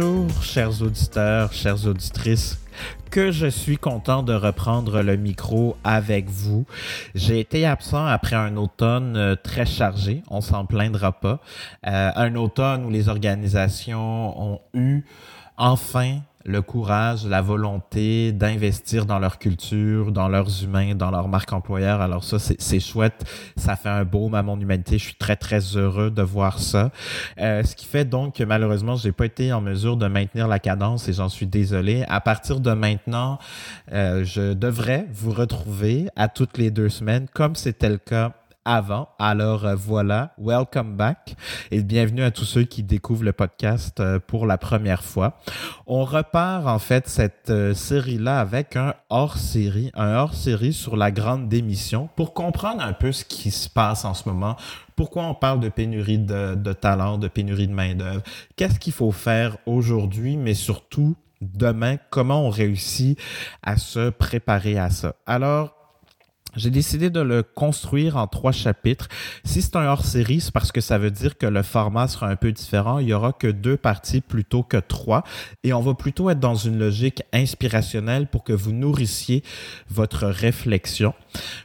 Bonjour, chers auditeurs, chères auditrices que je suis content de reprendre le micro avec vous. J'ai été absent après un automne euh, très chargé, on s'en plaindra pas. Euh, un automne où les organisations ont eu enfin le courage, la volonté d'investir dans leur culture, dans leurs humains, dans leur marque employeur. Alors ça, c'est chouette. Ça fait un baume à mon humanité. Je suis très, très heureux de voir ça. Euh, ce qui fait donc que malheureusement, j'ai pas été en mesure de maintenir la cadence et j'en suis désolé. À partir de maintenant, euh, je devrais vous retrouver à toutes les deux semaines, comme c'était le cas avant. Alors euh, voilà, welcome back et bienvenue à tous ceux qui découvrent le podcast euh, pour la première fois. On repart en fait cette euh, série-là avec un hors-série, un hors-série sur la grande démission pour comprendre un peu ce qui se passe en ce moment, pourquoi on parle de pénurie de, de talent, de pénurie de main-d'œuvre, qu'est-ce qu'il faut faire aujourd'hui, mais surtout demain, comment on réussit à se préparer à ça? Alors, j'ai décidé de le construire en trois chapitres. Si c'est un hors-série, c'est parce que ça veut dire que le format sera un peu différent. Il y aura que deux parties plutôt que trois. Et on va plutôt être dans une logique inspirationnelle pour que vous nourrissiez votre réflexion.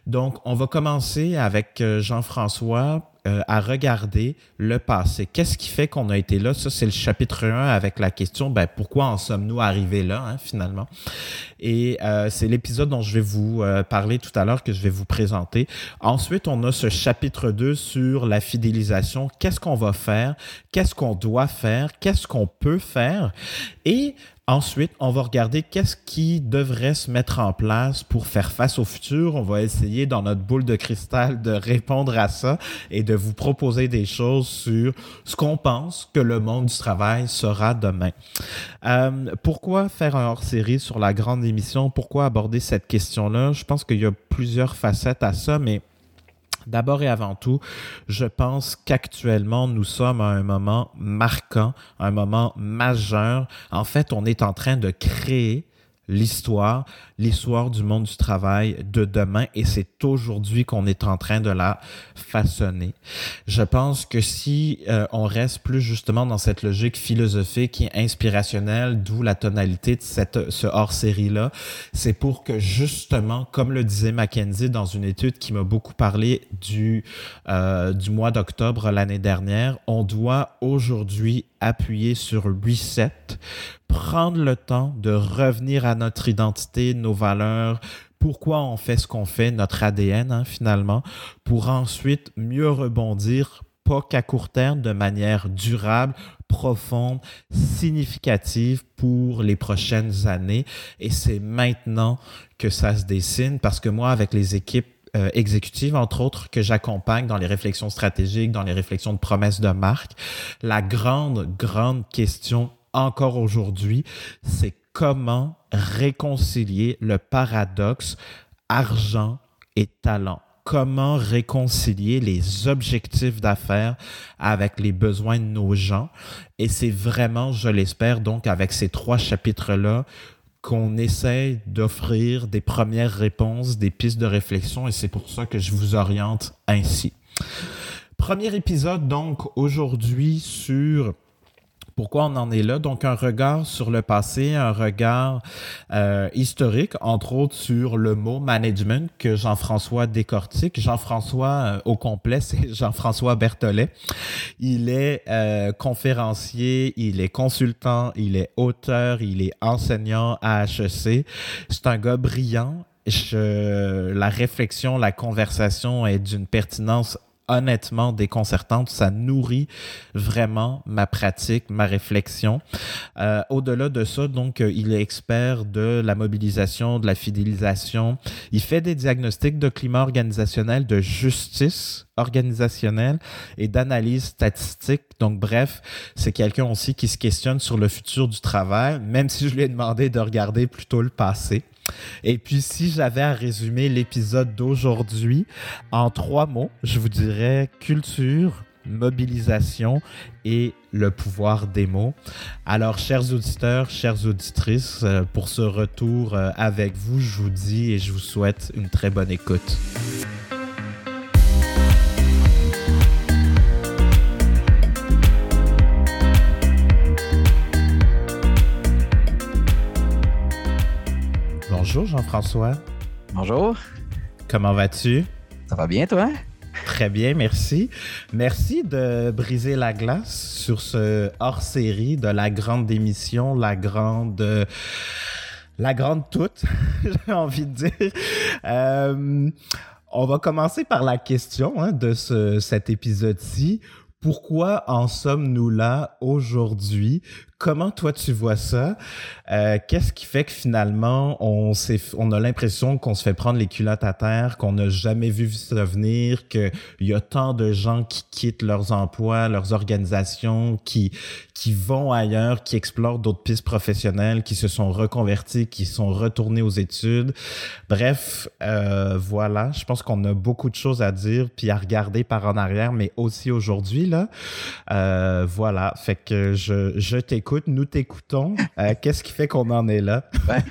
Donc, on va commencer avec euh, Jean-François euh, à regarder le passé. Qu'est-ce qui fait qu'on a été là? Ça, c'est le chapitre 1 avec la question, ben, pourquoi en sommes-nous arrivés là, hein, finalement? Et euh, c'est l'épisode dont je vais vous euh, parler tout à l'heure, que je vais vous présenter. Ensuite, on a ce chapitre 2 sur la fidélisation. Qu'est-ce qu'on va faire? Qu'est-ce qu'on doit faire? Qu'est-ce qu'on peut faire? Et Ensuite, on va regarder qu'est-ce qui devrait se mettre en place pour faire face au futur. On va essayer dans notre boule de cristal de répondre à ça et de vous proposer des choses sur ce qu'on pense que le monde du travail sera demain. Euh, pourquoi faire un hors-série sur la grande émission? Pourquoi aborder cette question-là? Je pense qu'il y a plusieurs facettes à ça, mais D'abord et avant tout, je pense qu'actuellement, nous sommes à un moment marquant, un moment majeur. En fait, on est en train de créer l'histoire, l'histoire du monde du travail de demain et c'est aujourd'hui qu'on est en train de la façonner. Je pense que si euh, on reste plus justement dans cette logique philosophique et inspirationnelle, d'où la tonalité de cette, ce hors-série-là, c'est pour que justement, comme le disait Mackenzie dans une étude qui m'a beaucoup parlé du, euh, du mois d'octobre l'année dernière, on doit aujourd'hui appuyer sur reset, prendre le temps de revenir à notre identité, nos valeurs, pourquoi on fait ce qu'on fait, notre ADN hein, finalement, pour ensuite mieux rebondir, pas qu'à court terme, de manière durable, profonde, significative pour les prochaines années. Et c'est maintenant que ça se dessine parce que moi, avec les équipes euh, exécutive, entre autres, que j'accompagne dans les réflexions stratégiques, dans les réflexions de promesses de marque. La grande, grande question encore aujourd'hui, c'est comment réconcilier le paradoxe argent et talent? Comment réconcilier les objectifs d'affaires avec les besoins de nos gens? Et c'est vraiment, je l'espère, donc avec ces trois chapitres-là, qu'on essaie d'offrir des premières réponses, des pistes de réflexion, et c'est pour ça que je vous oriente ainsi. Premier épisode donc aujourd'hui sur pourquoi on en est là. Donc, un regard sur le passé, un regard euh, historique, entre autres sur le mot management que Jean-François décortique. Jean-François, euh, au complet, c'est Jean-François Berthollet. Il est euh, conférencier, il est consultant, il est auteur, il est enseignant à HEC. C'est un gars brillant. Je, la réflexion, la conversation est d'une pertinence honnêtement déconcertante. Ça nourrit vraiment ma pratique, ma réflexion. Euh, au-delà de ça, donc, euh, il est expert de la mobilisation, de la fidélisation. Il fait des diagnostics de climat organisationnel, de justice organisationnelle et d'analyse statistique. Donc, bref, c'est quelqu'un aussi qui se questionne sur le futur du travail, même si je lui ai demandé de regarder plutôt le passé. Et puis, si j'avais à résumer l'épisode d'aujourd'hui en trois mots, je vous dirais culture, mobilisation et le pouvoir des mots. Alors, chers auditeurs, chères auditrices, euh, pour ce retour euh, avec vous, je vous dis et je vous souhaite une très bonne écoute. Bonjour Jean-François. Bonjour. Comment vas-tu? Ça va bien, toi? Très bien, merci. Merci de briser la glace sur ce hors-série de la grande démission, la grande... la grande toute, j'ai envie de dire. Euh, on va commencer par la question hein, de ce, cet épisode-ci. Pourquoi en sommes-nous là aujourd'hui? Comment toi tu vois ça? Euh, qu'est-ce qui fait que finalement on, on a l'impression qu'on se fait prendre les culottes à terre, qu'on n'a jamais vu ça venir, qu'il y a tant de gens qui quittent leurs emplois, leurs organisations, qui, qui vont ailleurs, qui explorent d'autres pistes professionnelles, qui se sont reconvertis, qui sont retournés aux études? Bref, euh, voilà, je pense qu'on a beaucoup de choses à dire puis à regarder par en arrière, mais aussi aujourd'hui là. Euh, voilà, fait que je, je t'écoute, nous t'écoutons. Euh, qu'est-ce qui fait qu'on en est là? Ben,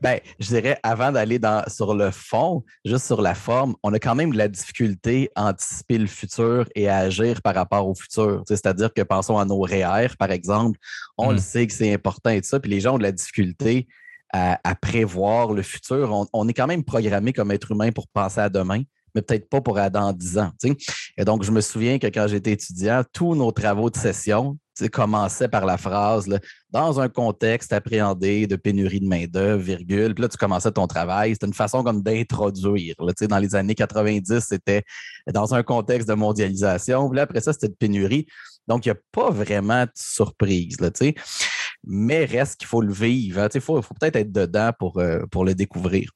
ben, je dirais avant d'aller sur le fond, juste sur la forme, on a quand même de la difficulté à anticiper le futur et à agir par rapport au futur. C'est-à-dire que pensons à nos REER, par exemple, on le hmm. sait que c'est important et tout ça, puis les gens ont de la difficulté à, prévoir le futur. On, est quand même programmé comme être humain pour penser à demain, mais peut-être pas pour dans 10 ans. Et donc, je me souviens que quand j'étais étudiant, tous nos travaux de session commençaient par la phrase dans un contexte appréhendé de pénurie de main-d'œuvre, virgule. Puis là, tu commençais ton travail. C'était une façon comme d'introduire. Dans les années 90, c'était dans un contexte de mondialisation. Puis là, après ça, c'était de pénurie. Donc, il n'y a pas vraiment de surprise, là, mais reste qu'il faut le vivre. Hein. Il faut, peut-être être dedans pour, euh, pour le découvrir.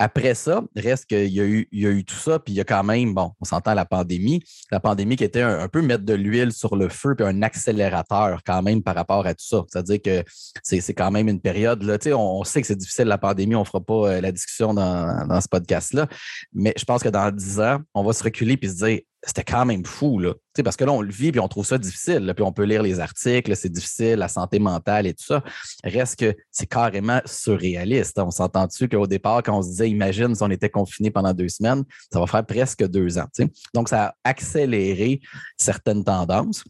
Après ça, reste qu'il y, a eu, y a eu tout ça, puis il y a quand même, bon, on s'entend la pandémie, la pandémie qui était un, peu mettre de l'huile sur le feu, puis un accélérateur quand même par rapport à tout ça. C'est-à-dire que c'est quand même une période, on, on sait que c'est difficile la pandémie, on ne fera pas euh, la discussion dans, dans ce podcast-là, mais je pense que dans dix ans, on va se reculer puis se dire, c'était quand même fou, là. parce que là, on le vit puis on trouve ça difficile. puis on peut lire les articles, c'est difficile, la santé mentale et tout ça. Reste que c'est carrément surréaliste. On s'entend dessus qu'au départ, quand on se disait, imagine si on était confiné pendant deux semaines, ça va faire presque deux ans. Donc, ça a accéléré certaines tendances.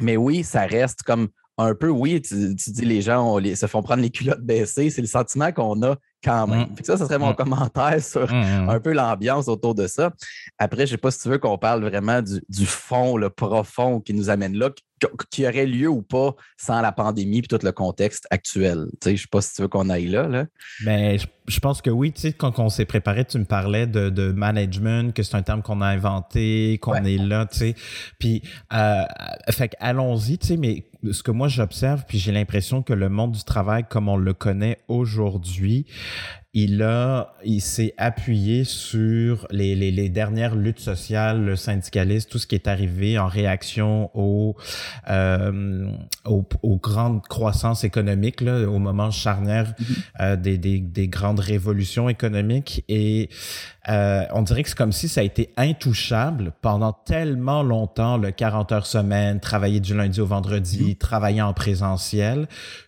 Mais oui, ça reste comme un peu, oui, tu, dis les gens se font prendre les culottes baissées. C'est le sentiment qu'on a quand même. Mm. ça, ce serait mon mm. commentaire sur mm, un peu l'ambiance autour de ça. Après, je ne sais pas si tu veux qu'on parle vraiment du, fond, le profond qui nous amène là, qui, aurait lieu ou pas sans la pandémie et tout le contexte actuel. je ne sais pas si tu veux qu'on aille là. là. Mais ben, je, pense que oui. quand on s'est préparé, tu me parlais de, management, que c'est un terme qu'on a inventé, qu'on est là. Puis, euh, fait allons-y, mais ce que moi j'observe, puis j'ai l'impression que le monde du travail comme on le connaît aujourd'hui, il a, il s'est appuyé sur les, les, les, dernières luttes sociales, le syndicalisme, tout ce qui est arrivé en réaction aux, euh, aux, aux, grandes croissances économiques, là, au moment charnière mm-hmm. euh, des, des, des, grandes révolutions économiques. Et euh, on dirait que c'est comme si ça a été intouchable pendant tellement longtemps, le 40 heures semaine, travailler du lundi au vendredi, mm-hmm. travailler en présentiel,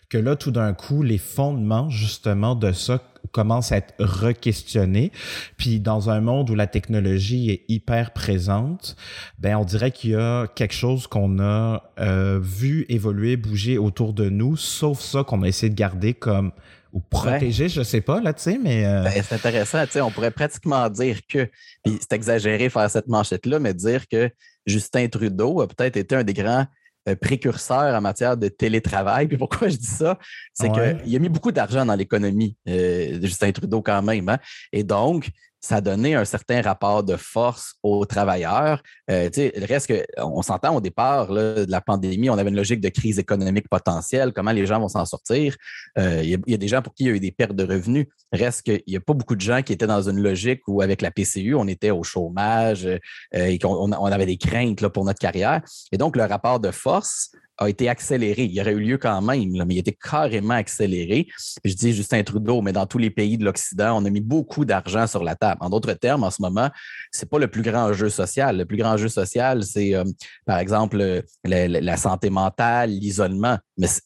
que là, tout d'un coup, les fondements justement de ça commencent à être re-questionnés. Puis dans un monde où la technologie est hyper présente, ben on dirait qu'il y a quelque chose qu'on a euh, vu évoluer, bouger autour de nous, sauf ça qu'on a essayé de garder comme ou protéger, je sais pas, là, tu sais, mais... Euh, ben, c'est intéressant, tu sais, on pourrait pratiquement dire que, puis c'est exagéré faire cette manchette-là, mais dire que Justin Trudeau a peut-être été un des grands précurseur en matière de télétravail. Puis pourquoi je dis ça? C'est qu'il a mis beaucoup d'argent dans l'économie, euh, Justin Trudeau quand même. Hein. Et donc, ça donné un certain rapport de force aux travailleurs. Euh, le reste que, on s'entend au départ de la pandémie, on avait une logique de crise économique potentielle, comment les gens vont s'en sortir? Euh, il y, a des gens pour qui il y a eu des pertes de revenus. Reste qu'il n'y a pas beaucoup de gens qui étaient dans une logique où, avec la PCU, on était au chômage euh, et qu'on on avait des craintes là, pour notre carrière. Et donc, le rapport de force a été accéléré. Il aurait eu lieu quand même, mais il a été carrément accéléré. Je dis Justin Trudeau, mais dans tous les pays de l'Occident, on a mis beaucoup d'argent sur la table. En d'autres termes, en ce moment, c'est pas le plus grand enjeu social. Le plus grand enjeu social, c'est euh, par exemple la, santé mentale, l'isolement.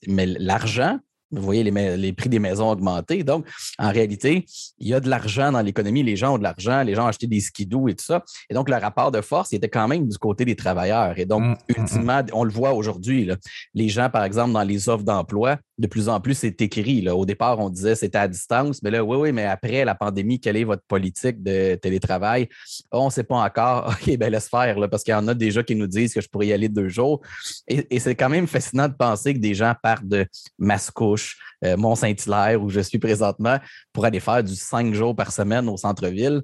mais l'argent, vous voyez les, prix des maisons augmenter. Donc, en réalité, il y a de l'argent dans l'économie. Les gens ont de l'argent, les gens ont acheté des skidoo et tout ça. Et donc, le rapport de force il était quand même du côté des travailleurs. Et donc, mmh, mmh, mmh. ultimement, on le voit aujourd'hui. Les gens, par exemple, dans les offres d'emploi, de plus en plus, c'est écrit. Là. Au départ, on disait c'était à distance, mais là, oui, oui, mais après la pandémie, quelle est votre politique de télétravail? on ne sait pas encore. OK, ben laisse faire, parce qu'il y en a déjà qui nous disent que je pourrais y aller deux jours. Et, c'est quand même fascinant de penser que des gens partent de Mascouche, euh, Mont-Saint-Hilaire, où je suis présentement, pour aller faire du cinq jours par semaine au centre-ville.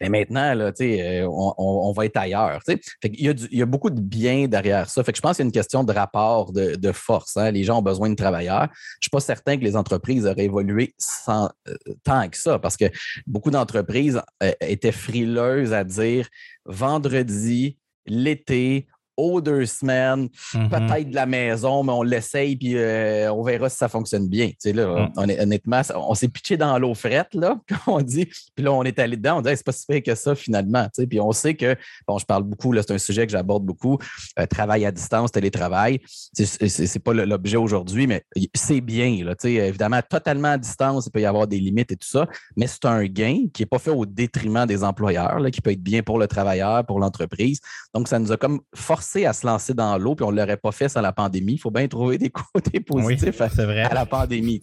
Mais maintenant, là, euh, on, on, va être ailleurs. il, y a il, y a beaucoup de bien derrière ça. Fait que je pense qu'il y a une question de rapport de, force. Hein. Les gens ont besoin de travailleurs. Je ne suis pas certain que les entreprises auraient évolué sans, euh, tant que ça, parce que beaucoup d'entreprises euh, étaient frileuses à dire vendredi, l'été, aux deux semaines, mm-hmm. peut-être de la maison, mais on l'essaye puis euh, on verra si ça fonctionne bien. Tu sais, là, mm. honnêtement, on s'est pitché dans l'eau frette, là, comme on dit. Puis là, on est allé dedans, on dit c'est pas si pire que ça finalement. Tu sais, puis on sait que, bon, je parle beaucoup, là, c'est un sujet que j'aborde beaucoup, euh, travail à distance, télétravail. C'est pas l'objet aujourd'hui, mais c'est bien. Là, tu sais, évidemment, totalement à distance, il peut y avoir des limites et tout ça, mais c'est un gain qui n'est pas fait au détriment des employeurs, là, qui peut être bien pour le travailleur, pour l'entreprise. Donc, ça nous a comme forcé à se lancer dans l'eau, puis on ne l'aurait pas fait sans la pandémie. Il faut bien trouver des côtés positifs à, la pandémie.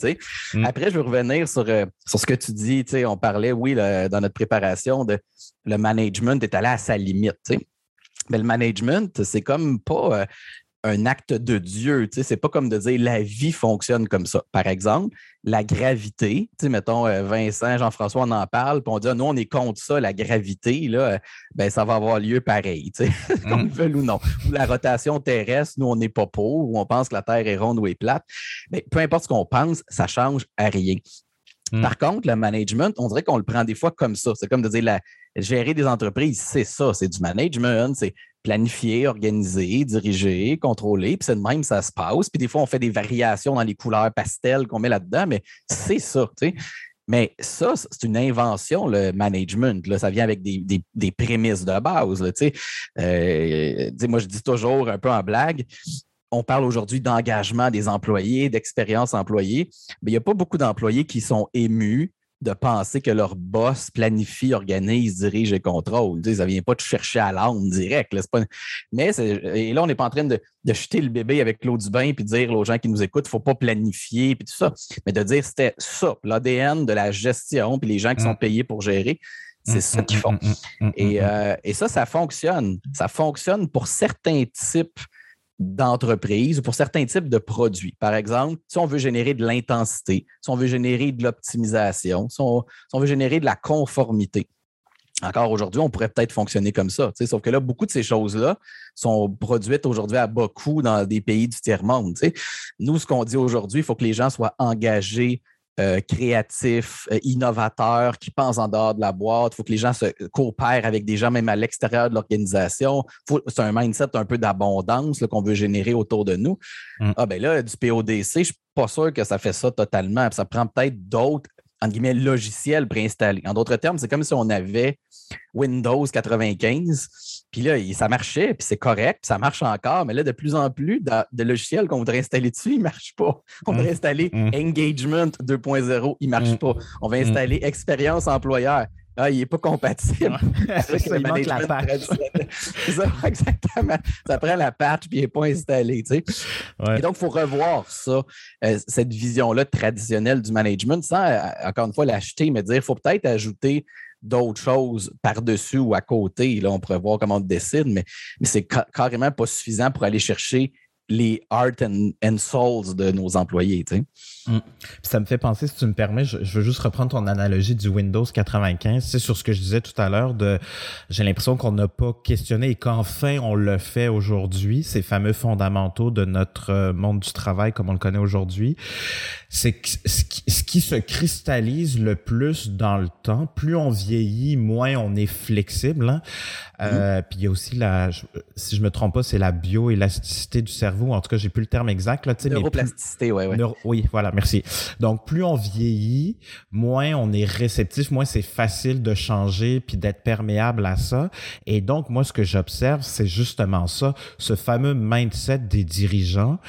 Mm. Après, je veux revenir sur, euh, sur ce que tu dis. On parlait, oui, dans notre préparation, de le management est allé à sa limite. Mais le management, c'est comme pas. Euh, un acte de Dieu. Tu sais, c'est pas comme de dire la vie fonctionne comme ça. Par exemple, la gravité, tu sais, mettons euh, Vincent, Jean-François, on en parle, puis on dit ah, nous, on est contre ça, la gravité, là, ben, ça va avoir lieu pareil, tu sais, qu'on mm. veut ou non. Ou la rotation terrestre, nous, on n'est pas pour, ou on pense que la Terre est ronde ou est plate. Mais peu importe ce qu'on pense, ça change à rien. Mm. Par contre, le management, on dirait qu'on le prend des fois comme ça. C'est comme de dire la, gérer des entreprises, c'est ça, c'est du management, c'est planifier, organiser, diriger, contrôler, puis c'est de même ça se passe. Puis des fois, on fait des variations dans les couleurs pastel qu'on met là-dedans, mais c'est ça, tu sais. Mais ça, c'est une invention, le management. Là. Ça vient avec des, des, prémices de base. Là, euh, moi, je dis toujours un peu en blague, on parle aujourd'hui d'engagement des employés, d'expérience employée, mais il n'y a pas beaucoup d'employés qui sont émus de penser que leur boss planifie, organise, dirige et contrôle. ça ne vient pas de chercher à l'âme direct. Mais et là, on n'est pas en train de, jeter le bébé avec l'eau du bain et de dire aux gens qui nous écoutent, il ne faut pas planifier puis tout ça. Mais de dire c'était ça, l'ADN de la gestion, puis les gens qui sont mm. payés pour gérer, c'est mm, ça qu'ils mm, font. Et, euh, et ça, ça fonctionne. Ça fonctionne pour certains types d'entreprise ou pour certains types de produits. Par exemple, si on veut générer de l'intensité, si on veut générer de l'optimisation, si, on, veut générer de la conformité. Encore aujourd'hui, on pourrait peut-être fonctionner comme ça. Sauf que là, beaucoup de ces choses-là sont produites aujourd'hui à bas coût dans des pays du tiers-monde. Nous, ce qu'on dit aujourd'hui, il faut que les gens soient engagés euh, créatifs, euh, innovateurs, qui pensent en dehors de la boîte. Il faut que les gens se coopèrent avec des gens même à l'extérieur de l'organisation. C'est un mindset un peu d'abondance qu'on veut générer autour de nous. Mm. Ah ben là, du PODC, je ne suis pas sûr que ça fait ça totalement. Ça prend peut-être d'autres entre guillemets, logiciels préinstallés. En d'autres termes, c'est comme si on avait Windows 95, puis là, ça marchait, puis c'est correct, puis ça marche encore, mais là, de plus en plus de, logiciels qu'on voudrait installer dessus, ils ne marchent pas. On va mmh. installer mmh. Engagement 2.0, il ne marche mmh. pas. On va installer Expérience employeur. Ah, il n'est pas compatible. avec ça, la patch. ça, exactement. Ça prend la patch puis il n'est pas installé. Tu sais. Et donc, il faut revoir ça, euh, cette vision-là traditionnelle du management sans, euh, encore une fois, l'acheter, mais dire qu'il faut peut-être ajouter d'autres choses par-dessus ou à côté. Là, on pourrait voir comment on décide, mais, mais c'est carrément pas suffisant pour aller chercher les art and, souls de nos employés. Tu sais. Mm. Ça me fait penser, si tu me permets, je, veux juste reprendre ton analogie du Windows 95. C'est sur ce que je disais tout à l'heure de j'ai l'impression qu'on n'a pas questionné et qu'enfin on le fait aujourd'hui, ces fameux fondamentaux de notre euh, monde du travail comme on le connaît aujourd'hui. C'est ce qui, ce qui se cristallise le plus dans le temps, plus on vieillit, moins on est flexible. Hein? Euh, mm-hmm. puis il y a aussi la, si je me trompe pas, c'est la bioélasticité du cerveau. En tout cas, j'ai plus le terme exact là. Neuroplasticité, oui, oui. oui, voilà, merci. Donc plus on vieillit, moins on est réceptif, moins c'est facile de changer puis d'être perméable à ça. Et donc moi, ce que j'observe, c'est justement ça, ce fameux mindset des dirigeants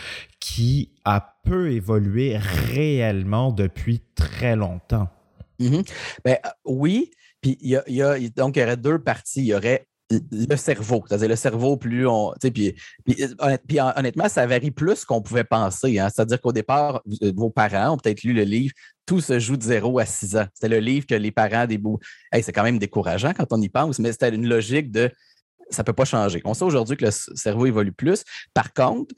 qui a peu évolué réellement depuis très longtemps. Mm-hmm. ben, euh, oui, puis il y, a, donc il y aurait deux parties. Il y aurait le cerveau. C'est-à-dire le cerveau, plus on. Puis, puis, honnêtement, ça varie plus qu'on pouvait penser. Hein. C'est-à-dire qu'au départ, vos parents ont peut-être lu le livre Tout se joue de 0 à 6 ans. C'était le livre que les parents des bouts. c'est quand même décourageant quand on y pense, mais c'était une logique de ça ne peut pas changer. On sait aujourd'hui que le cerveau évolue plus. Par contre,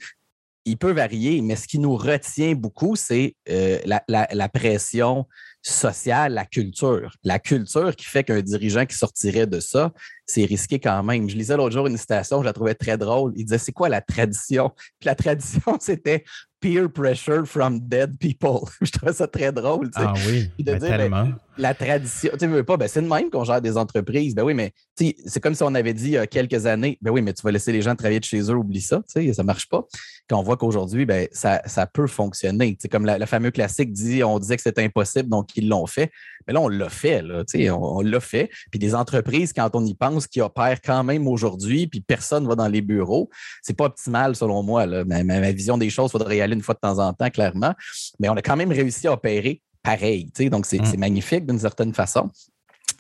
il peut varier, mais ce qui nous retient beaucoup, c'est euh, la, pression sociale, la culture. La culture qui fait qu'un dirigeant qui sortirait de ça, c'est risqué quand même. Je lisais l'autre jour une citation, je la trouvais très drôle. Il disait C'est quoi la tradition? Puis la tradition, c'était peer pressure from dead people. je trouvais ça très drôle. Ah oui, ben, tellement la tradition. Tu veux pas, ben, c'est de même qu'on gère des entreprises. Ben oui, mais c'est comme si on avait dit il y a quelques années, ben oui, mais tu vas laisser les gens travailler de chez eux, oublie ça, ça marche pas. Quand on voit qu'aujourd'hui, ben, ça, ça, peut fonctionner. Comme le fameux classique dit on disait que c'était impossible, donc ils l'ont fait. Mais là, on l'a fait, là, on, on l'a fait. Puis des entreprises, quand on y pense, qui opèrent quand même aujourd'hui, puis personne ne va dans les bureaux, c'est pas optimal selon moi. Ma, ma, vision des choses, il faudrait y aller une fois de temps en temps, clairement. Mais on a quand même réussi à opérer pareil. Donc, mm. c'est magnifique d'une certaine façon.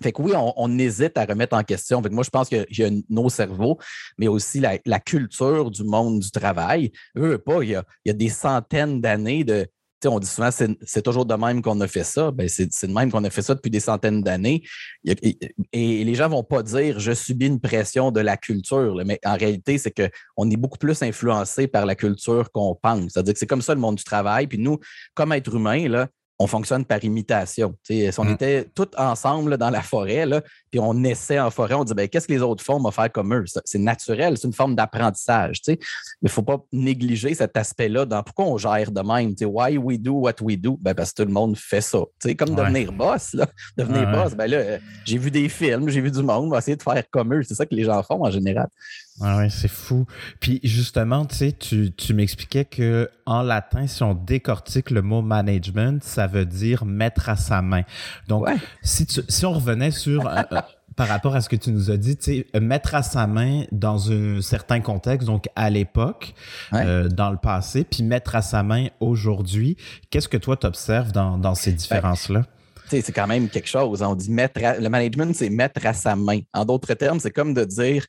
Fait que oui, on, hésite à remettre en question. Fait moi, je pense qu'il y a nos cerveaux, mais aussi la, culture du monde du travail. Eux, pas, il y, a, des centaines d'années de. On dit souvent c'est toujours de même qu'on a fait ça. Ben, c'est de même qu'on a fait ça depuis des centaines d'années. Et, les gens ne vont pas dire je subis une pression de la culture. mais en réalité, c'est qu'on est beaucoup plus influencé par la culture qu'on pense. C'est-à-dire que c'est comme ça le monde du travail. Puis nous, comme êtres humains, là, on fonctionne par imitation. si on mm. était tous ensemble dans la forêt, là, puis on essaie en forêt, on dit ben, qu'est-ce que les autres font, on va faire comme eux? C'est naturel, c'est une forme d'apprentissage. Il ne faut pas négliger cet aspect-là dans pourquoi on gère de même. Why we do what we do? Ben, parce que tout le monde fait ça. comme devenir boss. Là. Devenir boss, ben là, j'ai vu des films, j'ai vu du monde, on va essayer de faire comme eux. C'est ça que les gens font en général. Ah ouais, c'est fou. Puis justement, tu sais, tu, m'expliquais que en latin, si on décortique le mot management, ça veut dire mettre à sa main. Donc, si, si on revenait sur euh, euh, par rapport à ce que tu nous as dit, tu sais, mettre à sa main dans un certain contexte, donc à l'époque, euh, dans le passé, puis mettre à sa main aujourd'hui, qu'est-ce que toi t'observes dans, dans ces différences-là? c'est quand même quelque chose. On dit mettre le management, c'est mettre à sa main. En d'autres termes, c'est comme de dire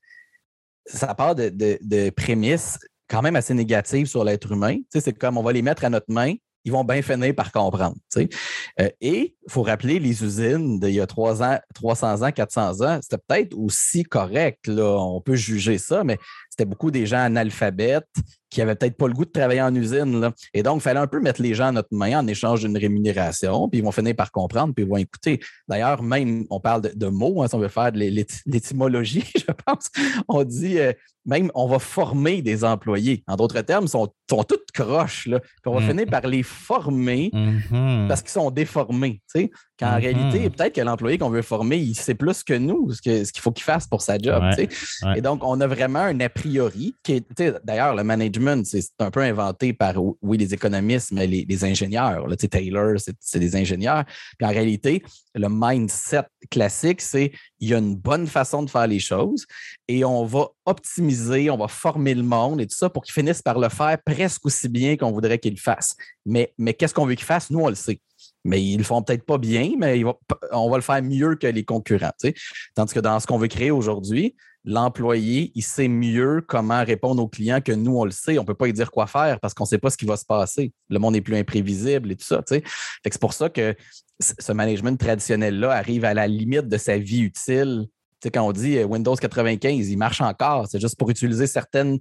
ça part de, prémices quand même assez négatives sur l'être humain. c'est comme on va les mettre à notre main, ils vont bien finir par comprendre. Euh, et il faut rappeler les usines d'il y a 3 ans, 300 ans, 400 ans, c'était peut-être aussi correct. Là, on peut juger ça, mais c'était beaucoup des gens analphabètes qui n'avaient peut-être pas le goût de travailler en usine. Et donc, il fallait un peu mettre les gens à notre main en échange d'une rémunération, puis ils vont finir par comprendre, puis ils vont écouter. D'ailleurs, même, on parle de, mots, hein, si on veut faire de l'étymologie, je pense, on dit euh, même on va former des employés. En d'autres termes, ils sont, sont toutes croches. Là. on va mm-hmm. finir par les former mm-hmm. parce qu'ils sont déformés. Quand en réalité, peut-être que l'employé qu'on veut former, il sait plus que nous ce qu'il faut qu'il fasse pour sa job. Et donc, on a vraiment un a priori qui est, d'ailleurs, le management, c'est un peu inventé par, oui, les économistes, mais les, ingénieurs. Là, Taylor, c'est des ingénieurs. Puis en réalité, le mindset classique, c'est il y a une bonne façon de faire les choses et on va optimiser, on va former le monde et tout ça pour qu'ils finissent par le faire presque aussi bien qu'on voudrait qu'ils le fassent. Mais, mais qu'est-ce qu'on veut qu'ils fassent? Nous, on le sait mais ils le font peut-être pas bien, mais on va le faire mieux que les concurrents. Tandis que dans ce qu'on veut créer aujourd'hui, l'employé, il sait mieux comment répondre aux clients que nous, on le sait. On ne peut pas lui dire quoi faire parce qu'on ne sait pas ce qui va se passer. Le monde est plus imprévisible et tout ça. C'est pour ça que ce management traditionnel-là arrive à la limite de sa vie utile. quand on dit euh, Windows 95, il marche encore. C'est juste pour utiliser certains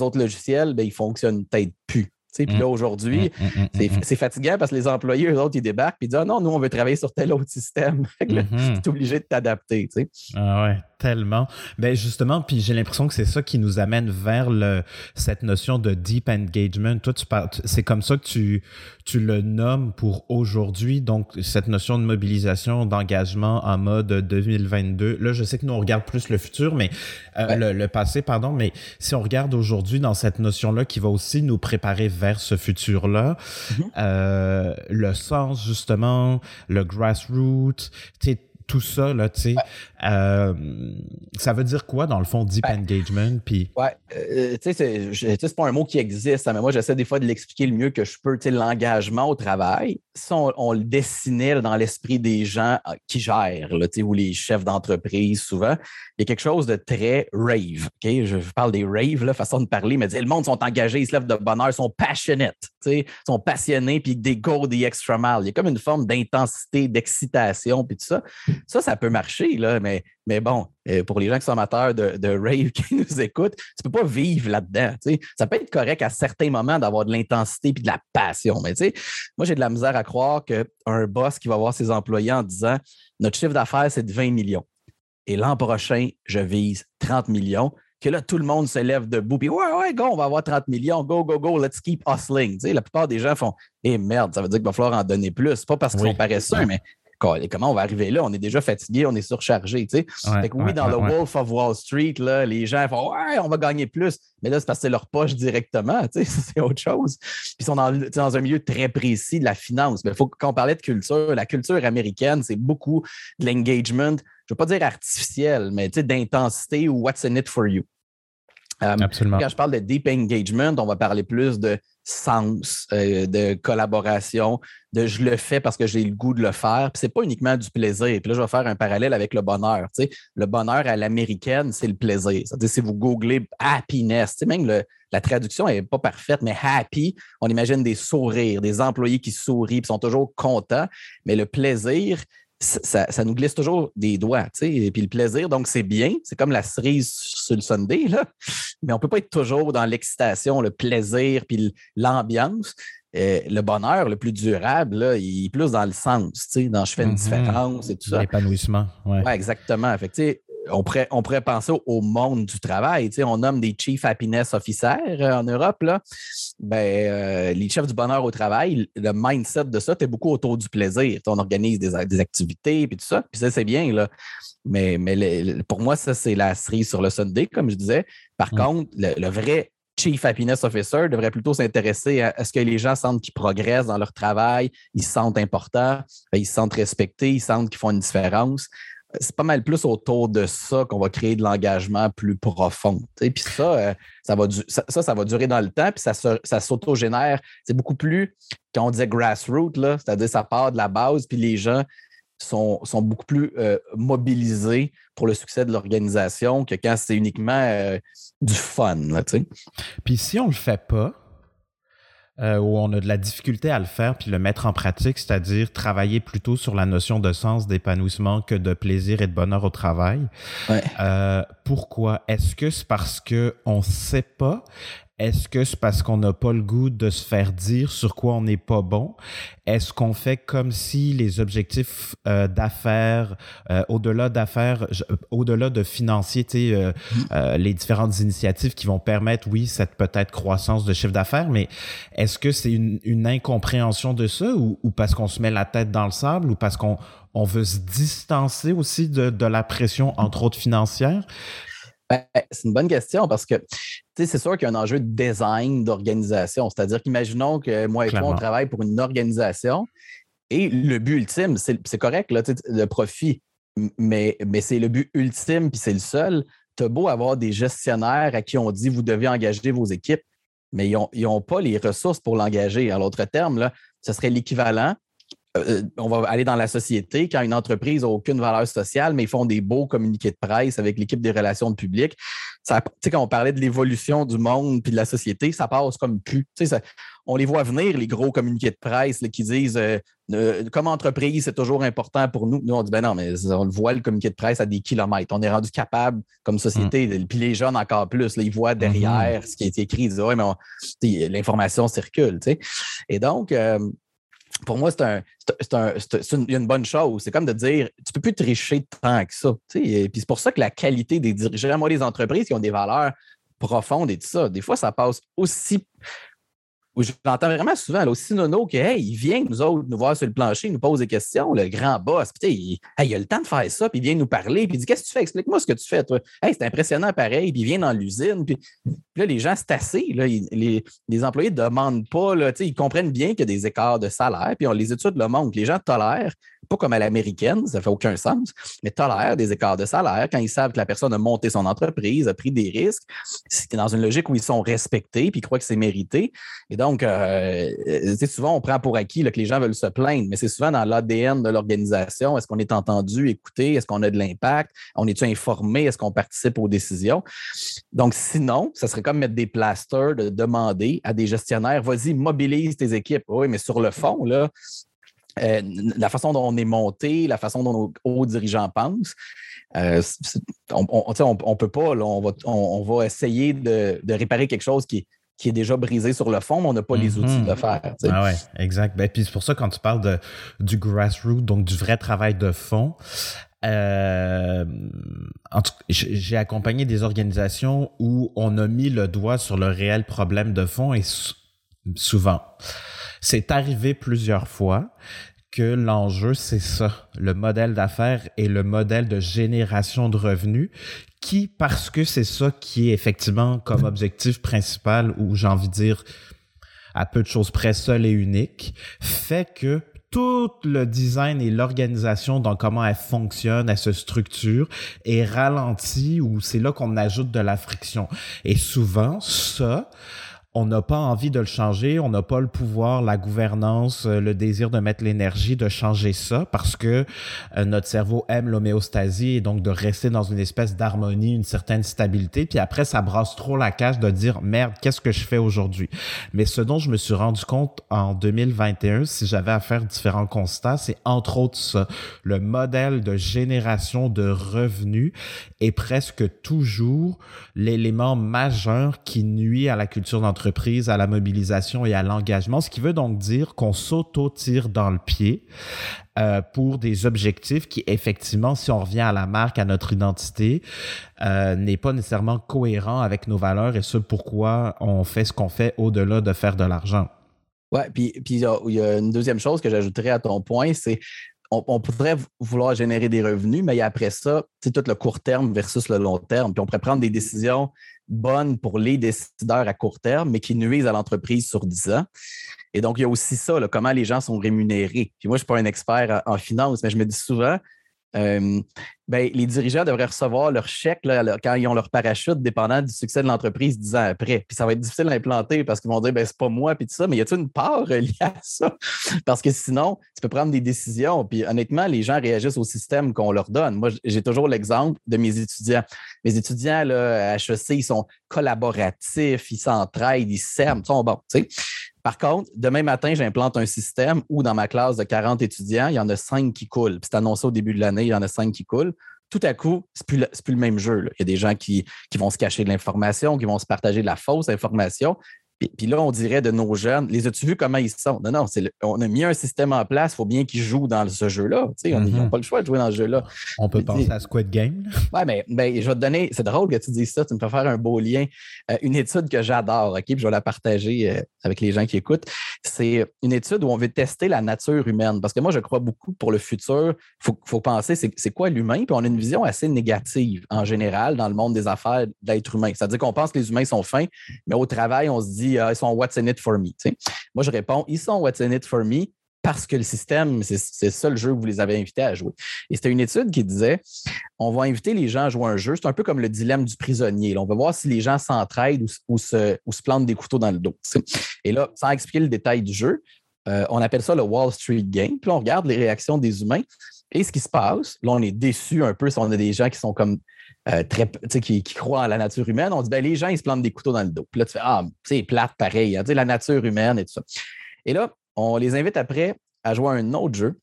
autres logiciels, ben, il ne fonctionne peut-être plus. Puis là, mm. aujourd'hui, mm, mm, c'est fatigant parce que les employés, eux autres, ils débarquent et disent ah non, nous, on veut travailler sur tel autre système. tu es mm-hmm. obligé de t'adapter. Ah ouais, tellement. Ben justement, puis j'ai l'impression que c'est ça qui nous amène vers le, cette notion de deep engagement. Toi, tu parles, c'est comme ça que tu, tu le nommes pour aujourd'hui. Donc, cette notion de mobilisation, d'engagement en mode 2022. Là, je sais que nous, on regarde plus le futur, mais euh, le, passé, pardon, mais si on regarde aujourd'hui dans cette notion-là qui va aussi nous préparer vers ce futur-là, mm-hmm. euh, le sens, justement, le grassroots, tout ça, là, tu sais. Euh, ça veut dire quoi, dans le fond, deep engagement? Puis... Ouais, euh, tu sais, c'est pas un mot qui existe, hein, mais moi, j'essaie des fois de l'expliquer le mieux que je peux. Tu sais, l'engagement au travail, si on, le dessinait dans l'esprit des gens euh, qui gèrent, là, ou les chefs d'entreprise, souvent, il y a quelque chose de très rave. Je, parle des rave, là, façon de parler, mais le monde sont engagés, ils se lèvent de bonheur, ils sont passionnés, sont passionnés, puis des go the extra mile. Il y a comme une forme d'intensité, d'excitation, puis tout ça. Ça, ça peut marcher, là, mais, mais bon, euh, pour les gens qui sont amateurs de, rave qui nous écoutent, tu ne peux pas vivre là-dedans. Ça peut être correct à certains moments d'avoir de l'intensité et de la passion. Mais moi, j'ai de la misère à croire qu'un boss qui va voir ses employés en disant Notre chiffre d'affaires, c'est de 20 millions. Et l'an prochain, je vise 30 millions que là, tout le monde se lève debout, puis ouais, ouais, go, on va avoir 30 millions, go, go, go, let's keep hustling. la plupart des gens font, eh merde, ça veut dire qu'il va falloir en donner plus. Pas parce qu'ils sont paresseux, mais comment on va arriver là? On est déjà fatigué, on est surchargé. Tu sais? oui, dans le Wolf of Wall Street, là, les gens font Ouais, on va gagner plus. Mais là, c'est parce que c'est leur poche directement. Tu sais? c'est autre chose. Puis ils sont dans, dans, un milieu très précis de la finance. Mais faut, quand on parlait de culture, la culture américaine, c'est beaucoup de l'engagement, je ne veux pas dire artificiel, mais d'intensité ou what's in it for you. Euh, Absolument. Quand je parle de deep engagement, on va parler plus de sens, euh, de collaboration, de je le fais parce que j'ai le goût de le faire. Puis c'est pas uniquement du plaisir. Puis là, je vais faire un parallèle avec le bonheur. le bonheur à l'américaine, c'est le plaisir. C'est-à-dire, si vous googlez happiness, même la traduction n'est pas parfaite, mais happy, on imagine des sourires, des employés qui sourient, puis sont toujours contents. Mais le plaisir, ça, nous glisse toujours des doigts, tu sais. Et puis le plaisir, donc c'est bien. C'est comme la cerise sur le Sunday, là. Mais on ne peut pas être toujours dans l'excitation, le plaisir, puis l'ambiance. Euh, le bonheur le plus durable, là, il est plus dans le sens, tu sais, dans je fais une mm-hmm. différence et tout ça. L'épanouissement, oui. Ouais, exactement. Fait que, on pourrait, on pourrait penser au monde du travail. Tu on nomme des Chief Happiness Officers euh, en Europe. Là. Ben, euh, les chefs du bonheur au travail, le mindset de ça, tu es beaucoup autour du plaisir. on organise des, activités et tout ça. Puis ça, c'est bien. Là. Mais, mais pour moi, ça, c'est la cerise sur le Sunday, comme je disais. Par contre, le, vrai Chief Happiness Officer devrait plutôt s'intéresser à, ce que les gens sentent qu'ils progressent dans leur travail, ils se sentent importants, ils se sentent respectés, ils sentent qu'ils font une différence c'est pas mal plus autour de ça qu'on va créer de l'engagement plus profond. Puis ça, euh, ça va, ça, ça, va durer dans le temps, puis ça, ça s'autogénère. C'est beaucoup plus, quand on disait grassroots, c'est-à-dire ça part de la base, puis les gens sont, sont beaucoup plus euh, mobilisés pour le succès de l'organisation que quand c'est uniquement euh, du fun. puis si on ne le fait pas, euh, où on a de la difficulté à le faire puis le mettre en pratique, c'est-à-dire travailler plutôt sur la notion de sens, d'épanouissement que de plaisir et de bonheur au travail. Euh, pourquoi? Est-ce que c'est parce qu'on ne sait pas? Est-ce que c'est parce qu'on n'a pas le goût de se faire dire sur quoi on n'est pas bon? Est-ce qu'on fait comme si les objectifs euh, d'affaires, euh, au-delà d'affaires, au-delà de financier, euh, mm. les différentes initiatives qui vont permettre, oui, cette peut-être croissance de chiffre d'affaires, mais est-ce que c'est une, incompréhension de ça ou, parce qu'on se met la tête dans le sable ou parce qu'on on veut se distancer aussi de, de la pression, entre autres financière? Ben, c'est une bonne question parce que c'est sûr qu'il y a un enjeu de design d'organisation. C'est-à-dire qu'imaginons que moi et toi, on travaille pour une organisation et le but ultime, c'est correct, là, le profit, mais, mais c'est le but ultime puis c'est le seul. Tu as beau avoir des gestionnaires à qui on dit vous devez engager vos équipes, mais ils n'ont pas les ressources pour l'engager. En l'autre terme, là, ce serait l'équivalent euh, on va aller dans la société, quand une entreprise n'a aucune valeur sociale, mais ils font des beaux communiqués de presse avec l'équipe des relations publiques. Ça, quand on parlait de l'évolution du monde puis de la société, ça passe comme plus. on les voit venir, les gros communiqués de presse qui disent euh, comme entreprise, c'est toujours important pour nous. Nous, on dit ben non, mais on le voit le communiqué de presse à des kilomètres. On est rendu capable comme société, mm. puis les jeunes encore plus. ils voient derrière mm-hmm. ce qui été écrit, ils disent ouais, mais l'information circule. Et donc, euh, pour moi, c'est un, une, une, bonne chose. C'est comme de dire, tu peux plus tricher tant que ça. Et puis c'est pour ça que la qualité des dirigeants, moi, les entreprises qui ont des valeurs profondes et tout ça, des fois, ça passe aussi je l'entends vraiment souvent, aussi nono que, hey, il vient nous autres nous voir sur le plancher, il nous pose des questions, le grand boss, puis il, il a le temps de faire ça, puis il vient nous parler, puis il dit Qu'est-ce que tu fais? Explique-moi ce que tu fais, toi. Hey, c'est impressionnant pareil, puis il vient dans l'usine, puis, là, les gens, c'est assez, là, les, les, employés ne demandent pas, là, ils comprennent bien qu'il y a des écarts de salaire, puis on, les études le montrent, les gens tolèrent pas comme à l'américaine, ça fait aucun sens, mais tolèrent des écarts de salaire quand ils savent que la personne a monté son entreprise, a pris des risques. C'est dans une logique où ils sont respectés puis ils croient que c'est mérité. Et donc, euh, souvent, on prend pour acquis que les gens veulent se plaindre, mais c'est souvent dans l'ADN de l'organisation. Est-ce qu'on est entendu, écouté? Est-ce qu'on a de l'impact? On est-tu informé? Est-ce qu'on participe aux décisions? Donc, sinon, ça serait comme mettre des plasters de demander à des gestionnaires, vas-y, mobilise tes équipes. Oui, mais sur le fond, là, euh, la façon dont on est monté, la façon dont nos hauts dirigeants pensent, euh, on ne peut pas, on, va, essayer de, réparer quelque chose qui, est déjà brisé sur le fond, mais on n'a pas les mm-hmm. outils de le faire. Ah ouais, exact. Ben, puis c'est pour ça quand tu parles de, du grassroots, donc du vrai travail de fond, euh, j'ai accompagné des organisations où on a mis le doigt sur le réel problème de fond et souvent. C'est arrivé plusieurs fois que l'enjeu, c'est ça, le modèle d'affaires et le modèle de génération de revenus qui, parce que c'est ça qui est effectivement comme objectif principal ou j'ai envie de dire à peu de choses près seul et unique, fait que tout le design et l'organisation dans comment elle fonctionne, elle se structure est ralenti ou c'est là qu'on ajoute de la friction. Et souvent, ça, on n'a pas envie de le changer, on n'a pas le pouvoir, la gouvernance, euh, le désir de mettre l'énergie de changer ça parce que euh, notre cerveau aime l'homéostasie et donc de rester dans une espèce d'harmonie, une certaine stabilité. Puis après, ça brasse trop la cage de dire merde, qu'est-ce que je fais aujourd'hui? Mais ce dont je me suis rendu compte en 2021, si j'avais à faire différents constats, c'est entre autres ça. Le modèle de génération de revenus est presque toujours l'élément majeur qui nuit à la culture d'entreprise à la mobilisation et à l'engagement, ce qui veut donc dire qu'on s'auto-tire dans le pied euh, pour des objectifs qui, effectivement, si on revient à la marque, à notre identité, euh, n'est pas nécessairement cohérent avec nos valeurs et ce pourquoi on fait ce qu'on fait au-delà de faire de l'argent. Oui, puis il y, a une deuxième chose que j'ajouterais à ton point, c'est on, pourrait vouloir générer des revenus, mais après ça, c'est tout le court terme versus le long terme. Puis on pourrait prendre des décisions bonnes pour les décideurs à court terme, mais qui nuisent à l'entreprise sur 10 ans. Et donc, il y a aussi ça, comment les gens sont rémunérés. Puis moi, je ne suis pas un expert en finance, mais je me dis souvent, euh, ben, les dirigeants devraient recevoir leur chèque quand ils ont leur parachute, dépendant du succès de l'entreprise dix ans après. Puis ça va être difficile à implanter parce qu'ils vont dire ben, c'est pas moi, puis tout ça, mais y a-t-il une part liée à ça? Parce que sinon, tu peux prendre des décisions. Puis honnêtement, les gens réagissent au système qu'on leur donne. Moi, j'ai toujours l'exemple de mes étudiants. Mes étudiants là, à HEC, ils sont collaboratifs, ils s'entraident, ils s'aiment, ils sont bons. Tu sais. Par contre, demain matin, j'implante un système où dans ma classe de 40 étudiants, il y en a 5 qui coulent. Puis c'est annoncé au début de l'année, il y en a 5 qui coulent. Tout à coup, ce n'est plus, le même jeu. Il y a des gens qui, qui vont se cacher de l'information, qui vont se partager de la fausse information. Puis, là, on dirait de nos jeunes, les as-tu vu comment ils sont? Non, non, on a mis un système en place, il faut bien qu'ils jouent dans ce jeu-là. Ils n'ont mm-hmm. pas le choix de jouer dans ce jeu-là. On peut penser à Squid Game. Oui, mais, je vais te donner, c'est drôle que tu dises ça, tu me fais faire un beau lien. Euh, une étude que j'adore, OK, puis je vais la partager euh, avec les gens qui écoutent. C'est une étude où on veut tester la nature humaine. Parce que moi, je crois beaucoup pour le futur, il faut, penser c'est quoi l'humain, puis on a une vision assez négative en général dans le monde des affaires d'être humain. C'est-à-dire qu'on pense que les humains sont fins, mais au travail, on se dit, ah, ils sont what's in it for me. Moi, je réponds, ils sont what's in it for me parce que le système, c'est ça le jeu que vous les avez invités à jouer. Et c'était une étude qui disait on va inviter les gens à jouer un jeu. C'est un peu comme le dilemme du prisonnier. on va voir si les gens s'entraident ou, se, plantent des couteaux dans le dos. Et là, sans expliquer le détail du jeu, euh, on appelle ça le Wall Street Game. Puis on regarde les réactions des humains. Et ce qui se passe, là, on est déçu un peu si on a des gens qui sont comme euh, très, qui, croient en la nature humaine. On dit, ben, les gens, ils se plantent des couteaux dans le dos. Puis là, tu fais, ah, c'est plate pareil, hein, la nature humaine et tout ça. Et là, on les invite après à jouer à un autre jeu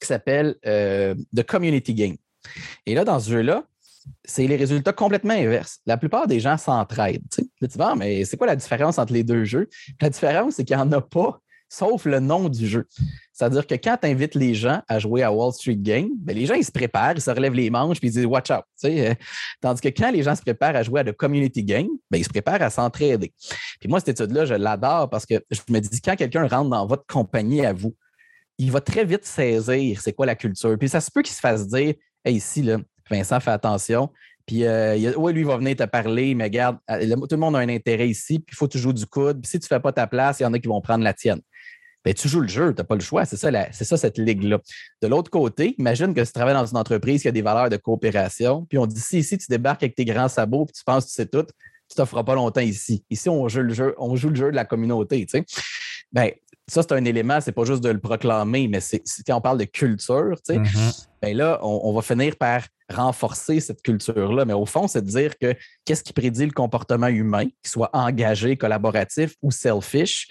qui s'appelle euh, The Community Game. Et là, dans ce jeu-là, c'est les résultats complètement inverses. La plupart des gens s'entraident. Tu vas, ah, mais c'est quoi la différence entre les deux jeux? La différence, c'est qu'il n'y en a pas sauf le nom du jeu. C'est-à-dire que quand tu invites les gens à jouer à Wall Street Game, ben, les gens, ils se préparent, ils se relèvent les manches, puis ils disent Watch out. Euh, tandis que quand les gens se préparent à jouer à The Community Game, ben, ils se préparent à s'entraider. Puis moi, cette étude-là, je l'adore parce que je me dis quand quelqu'un rentre dans votre compagnie à vous, il va très vite saisir c'est quoi la culture. Puis ça se peut qu'il se fasse dire Hey, ici, là, Vincent, fais attention. Puis, euh, lui, il va venir te parler, mais regarde, euh, tout le monde a un intérêt ici, puis il faut que tu joues du coude. Puis si tu ne fais pas ta place, il y en a qui vont prendre la tienne. Ben, tu joues le jeu, tu n'as pas le choix. C'est ça, c'est ça cette ligue-là. De l'autre côté, imagine que tu travailles dans une entreprise qui a des valeurs de coopération, puis on dit si ici tu débarques avec tes grands sabots, puis tu penses que tu sais tout, tu ne feras pas longtemps ici. Ici, on joue le jeu, on joue le jeu de la communauté. Tu sais. Ben, ça, c'est un élément, c'est pas juste de le proclamer, mais c'est quand on parle de culture, tu sais, mm-hmm. ben là, on, va finir par renforcer cette culture-là. Mais au fond, c'est de dire que qu'est-ce qui prédit le comportement humain, qu'il soit engagé, collaboratif ou selfish.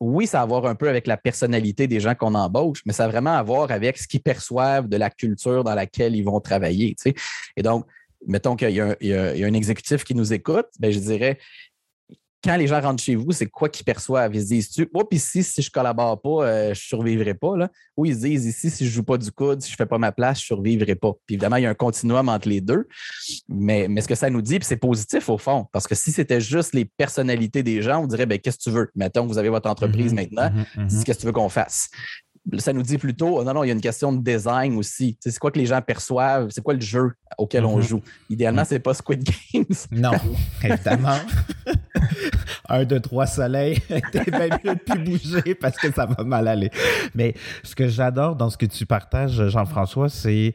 Oui, ça a à voir un peu avec la personnalité des gens qu'on embauche, mais ça a vraiment à voir avec ce qu'ils perçoivent de la culture dans laquelle ils vont travailler. Et donc, mettons qu'il y, a un exécutif qui nous écoute, ben, je dirais quand les gens rentrent chez vous, c'est quoi qu'ils perçoivent? Ils se disent, oh, puis ici, si je ne collabore pas, euh, je ne survivrai pas. Là. Ou ils se disent, ici, si je ne joue pas du coude, si je ne fais pas ma place, je ne survivrai pas. Puis évidemment, il y a un continuum entre les deux. Mais, mais ce que ça nous dit, puis c'est positif au fond, parce que si c'était juste les personnalités des gens, on dirait, ben, qu'est-ce que tu veux? Mettons, vous avez votre entreprise mm-hmm. maintenant, mm-hmm. Mm-hmm. qu'est-ce que tu veux qu'on fasse? Ça nous dit plutôt, non, non, il y a une question de design aussi. c'est quoi que les gens perçoivent? C'est quoi le jeu auquel on mhm. joue? Idéalement, mhm. c'est pas Squid Games. Non, évidemment. un, deux, trois soleils, t'es bien mieux de plus bouger parce que ça va mal aller. Mais ce que j'adore dans ce que tu partages, Jean-François, c'est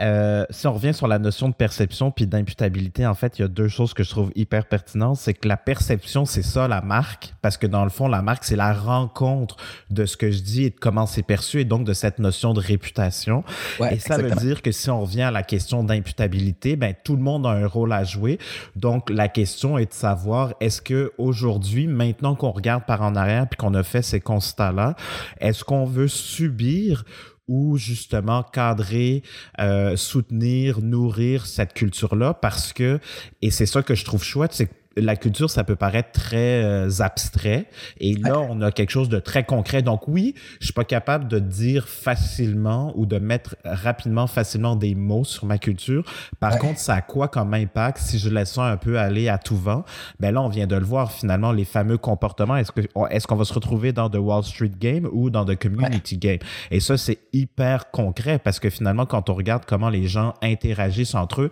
euh, si on revient sur la notion de perception puis d'imputabilité, en fait, il y a deux choses que je trouve hyper pertinentes. C'est que la perception, c'est ça, la marque, parce que dans le fond, la marque, c'est la rencontre de ce que je dis et de comment c'est perçu et donc de cette notion de réputation. et ça veut dire que si on revient à la question d'imputabilité, ben tout le monde a un rôle à jouer. Donc la question est de savoir est-ce que aujourd'hui, maintenant qu'on regarde par en arrière puis qu'on a fait ces constats-là, est-ce qu'on veut subir ou justement cadrer, euh, soutenir, nourrir cette culture-là? Parce que, et c'est ça que je trouve chouette, c'est que la culture, ça peut paraître très euh, abstrait. Et là, on a quelque chose de très concret. Donc oui, je suis pas capable de dire facilement ou de mettre rapidement, facilement des mots sur ma culture. Par contre, ça a quoi comme impact si je laisse ça un peu aller à tout vent? Ben là, on vient de le voir finalement, les fameux comportements. Est-ce que est-ce qu'on va se retrouver dans The Wall Street Game ou dans The Community Game? Et ça, c'est hyper concret parce que finalement, quand on regarde comment les gens interagissent entre eux,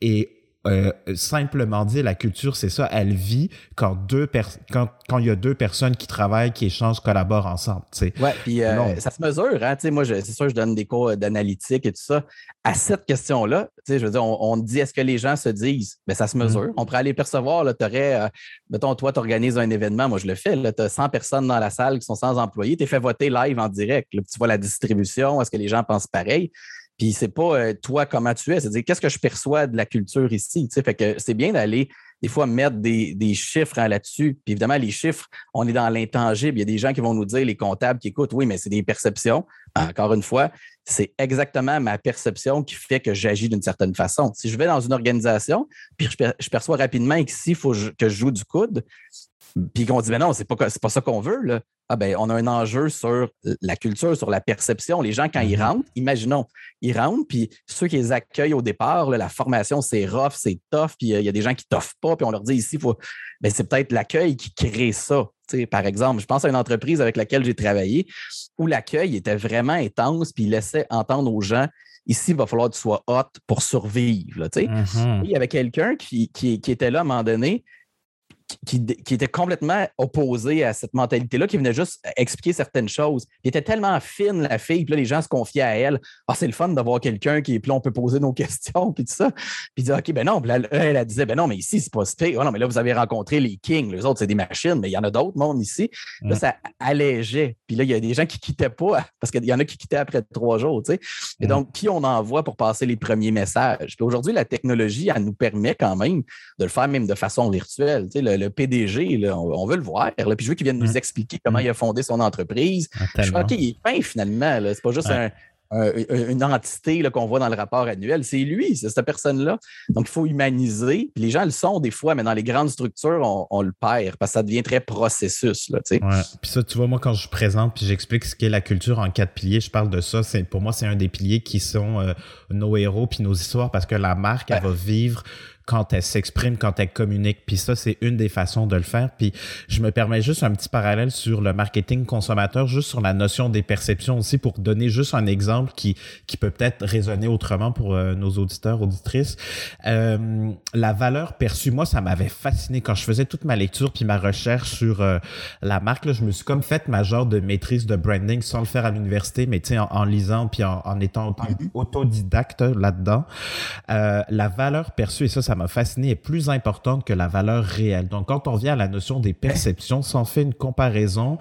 et euh, simplement dit, la culture, c'est ça, elle vit quand deux quand, quand il y a deux personnes qui travaillent, qui échangent, collaborent ensemble. Oui, puis euh, ça se mesure. Hein, moi, c'est sûr, je donne des cours d'analytique et tout ça. À cette question-là, je veux dire, on, dit est-ce que les gens se disent, mais ben, ça se mesure. Mm-hmm. On pourrait aller percevoir, tu aurais, euh, mettons, toi, tu organises un événement, moi je le fais, tu as 100 personnes dans la salle qui sont sans employés, tu fait voter live en direct. tu vois la distribution, est-ce que les gens pensent pareil? Puis c'est pas euh, toi comment tu es, c'est dire qu'est-ce que je perçois de la culture ici. Fait que c'est bien d'aller des fois mettre des, chiffres hein, là-dessus. Puis évidemment, les chiffres, on est dans l'intangible. Il y a des gens qui vont nous dire, les comptables qui écoutent, oui, mais c'est des perceptions. Encore une fois, c'est exactement ma perception qui fait que j'agis d'une certaine façon. Si je vais dans une organisation, puis je, perçois rapidement qu'ici, il faut que je joue du coude, puis qu'on dit, mais non, c'est pas, pas ça qu'on veut. Là. Ah ben, on a un enjeu sur la culture, sur la perception. Les gens, quand ils mm-hmm. rentrent, imaginons, ils rentrent, puis ceux qui les accueillent au départ, la formation, c'est rough, c'est tough, puis euh, il y a des gens qui t'offrent pas, puis on leur dit ici, faut... Ben, c'est peut-être l'accueil qui crée ça. par exemple, je pense à une entreprise avec laquelle j'ai travaillé où l'accueil était vraiment intense, puis il laissait entendre aux gens ici, il va falloir que tu sois hot pour survivre. Mm-hmm. Il y avait quelqu'un qui, qui, qui, était là à un moment donné, qui, était complètement opposé à cette mentalité-là, qui venait juste expliquer certaines choses. Il était tellement fine, la fille, puis là, les gens se confiaient à elle. Ah, c'est le fun d'avoir quelqu'un qui, puis là, on peut poser nos questions, puis tout ça. Puis il OK, ben non. Puis là, elle, elle, disait, ben non, mais ici, c'est pas si oh, non, mais là, vous avez rencontré les kings. Les autres, c'est des machines, mais il y en a d'autres, monde ici. Là, ça allégeait. Puis là, il y a des gens qui quittaient pas, parce qu'il y en a qui quittaient après trois jours, tu sais. Et donc, qui on envoie pour passer les premiers messages? Puis aujourd'hui, la technologie, elle nous permet quand même de le faire même de façon virtuelle. Tu sais, le, PDG, on, veut le voir. Là, puis je veux qu'il vienne nous expliquer comment mm. il a fondé son entreprise. Ah, je crois qu'il est fin finalement. C'est pas juste une entité qu'on voit dans le rapport annuel. C'est lui, c'est cette personne-là. Donc, il faut humaniser. Puis les gens le sont des fois, mais dans les grandes structures, on, le perd parce que ça devient très processus. Là, Puis ça, tu vois, moi, quand je présente puis j'explique ce qu'est la culture en quatre piliers, je parle de ça. Pour moi, c'est un des piliers qui sont euh, nos héros puis nos histoires parce que la marque, elle va vivre quand elle s'exprime, quand elle communique. Puis ça, c'est une des façons de le faire. Puis je me permets juste un petit parallèle sur le marketing consommateur, juste sur la notion des perceptions aussi, pour donner juste un exemple qui, qui peut peut-être résonner autrement pour euh, nos auditeurs, auditrices. Euh, la valeur perçue, moi, ça m'avait fasciné quand je faisais toute ma lecture puis ma recherche sur euh, la marque. Là, je me suis comme fait ma genre de maîtrise de branding sans le faire à l'université, mais tu sais, en, lisant puis en, en étant mm-hmm. autodidacte là-dedans. la valeur perçue, et ça, ça m'a fasciné, est plus importante que la valeur réelle. Donc, quand on vient à la notion des perceptions, si on fait une comparaison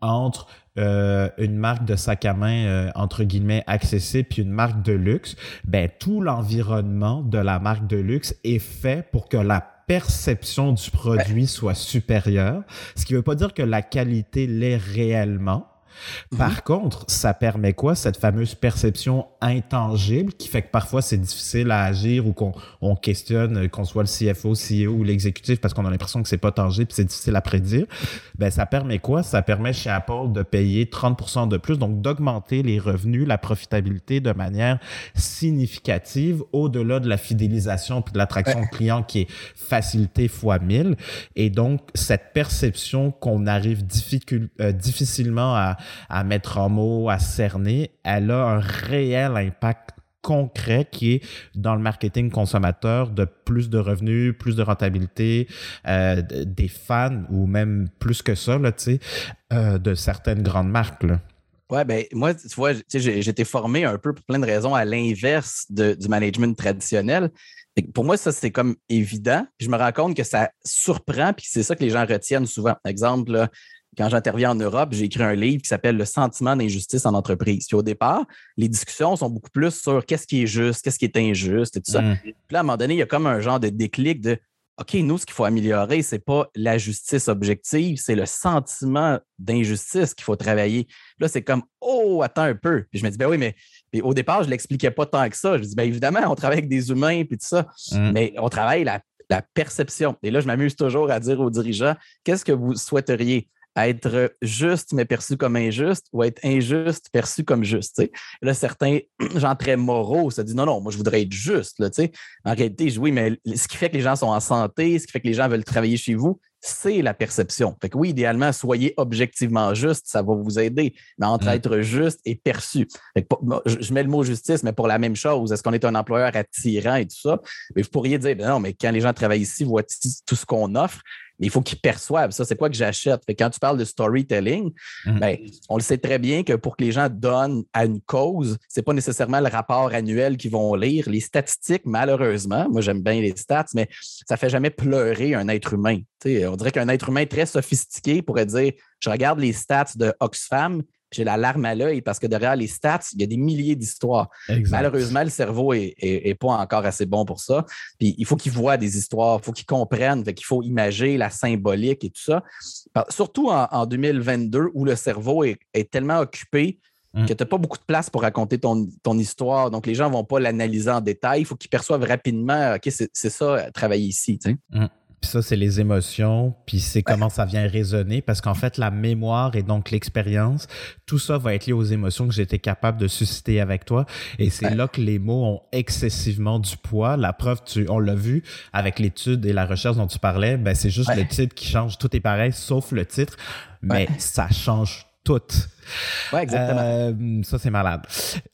entre euh, une marque de sac à main euh, entre guillemets accessible puis une marque de luxe, ben tout l'environnement de la marque de luxe est fait pour que la perception du produit soit supérieure, ce qui ne veut pas dire que la qualité l'est réellement, Mhm. Par contre, ça permet quoi? Cette fameuse perception intangible qui fait que parfois c'est difficile à agir ou qu'on on questionne, euh, qu'on soit le CFO, CEO ou l'exécutif parce qu'on a l'impression que c'est pas tangible c'est difficile à prédire. Ben, ça permet quoi? Ça permet chez Apple de payer 30% de plus, donc d'augmenter les revenus, la profitabilité de manière significative au-delà de la fidélisation puis de l'attraction client qui est facilité fois 1000. Et donc, cette perception qu'on arrive euh, difficilement à, à mettre en mots, à cerner, elle a un réel impact concret qui est dans le marketing consommateur de plus de revenus, plus de rentabilité, euh, des fans ou même plus que ça, là, euh, de certaines grandes marques. Là. Ouais, ben moi, tu vois, été formé un peu pour plein de raisons à l'inverse du management traditionnel. Pour moi, ça, c'est comme évident. Je me rends compte que ça surprend, puis c'est ça que les gens retiennent souvent. Exemple, là, quand j'interviens en Europe, j'ai écrit un livre qui s'appelle Le sentiment d'injustice en entreprise. Puis au départ, les discussions sont beaucoup plus sur qu'est-ce qui est juste, qu'est-ce qui est injuste et tout ça. Mm. Puis là, à un moment donné, il y a comme un genre de déclic de OK, nous, ce qu'il faut améliorer, ce n'est pas la justice objective, c'est le sentiment d'injustice qu'il faut travailler. Là, c'est comme Oh, attends un peu. Puis je me dis, ben oui, mais au départ, je ne l'expliquais pas tant que ça. Je dis, bien évidemment, on travaille avec des humains puis tout ça, mm. mais on travaille la, la perception. Et là, je m'amuse toujours à dire aux dirigeants, qu'est-ce que vous souhaiteriez? Être juste mais perçu comme injuste ou être injuste perçu comme juste. Là, certains gens très moraux se disent non, non, moi je voudrais être juste. Là, en réalité, oui, mais ce qui fait que les gens sont en santé, ce qui fait que les gens veulent travailler chez vous, c'est la perception. Fait que oui, idéalement, soyez objectivement juste, ça va vous aider. Mais entre mm. être juste et perçu. je mets le mot justice, mais pour la même chose, est-ce qu'on est un employeur attirant et tout ça? Mais vous pourriez dire, ben non, mais quand les gens travaillent ici, voient tout ce qu'on offre mais il faut qu'ils perçoivent ça. C'est quoi que j'achète? quand tu parles de storytelling, mm. ben, on le sait très bien que pour que les gens donnent à une cause, c'est pas nécessairement le rapport annuel qu'ils vont lire. Les statistiques, malheureusement, moi j'aime bien les stats, mais ça fait jamais pleurer un être humain. on dirait qu'un être humain très sophistiqué pourrait dire je regarde les stats de Oxfam, j'ai la larme à l'œil parce que derrière les stats, il y a des milliers d'histoires. Malheureusement, le cerveau est, pas encore assez bon pour ça. Puis il faut qu'il voit des histoires, il faut qu'il comprenne, qu'il faut imager la symbolique et tout ça. Surtout en, 2022 où le cerveau est, tellement occupé mm. que tu n'as pas beaucoup de place pour raconter ton, histoire. Donc, les gens ne vont pas l'analyser en détail. Il faut qu'ils perçoivent rapidement, OK, c'est ça, travailler ici. Mm. Puis ça, c'est les émotions, puis c'est comment ça vient résonner, parce qu'en fait, la mémoire et donc l'expérience, tout ça va être lié aux émotions que j'étais capable de susciter avec toi. Et c'est là que les mots ont excessivement du poids. La preuve, tu, on l'a vu avec l'étude et la recherche dont tu parlais, ben c'est juste le titre qui change. Tout est pareil, sauf le titre, mais ça change toutes. Oui, exactement. Euh, ça, c'est malade.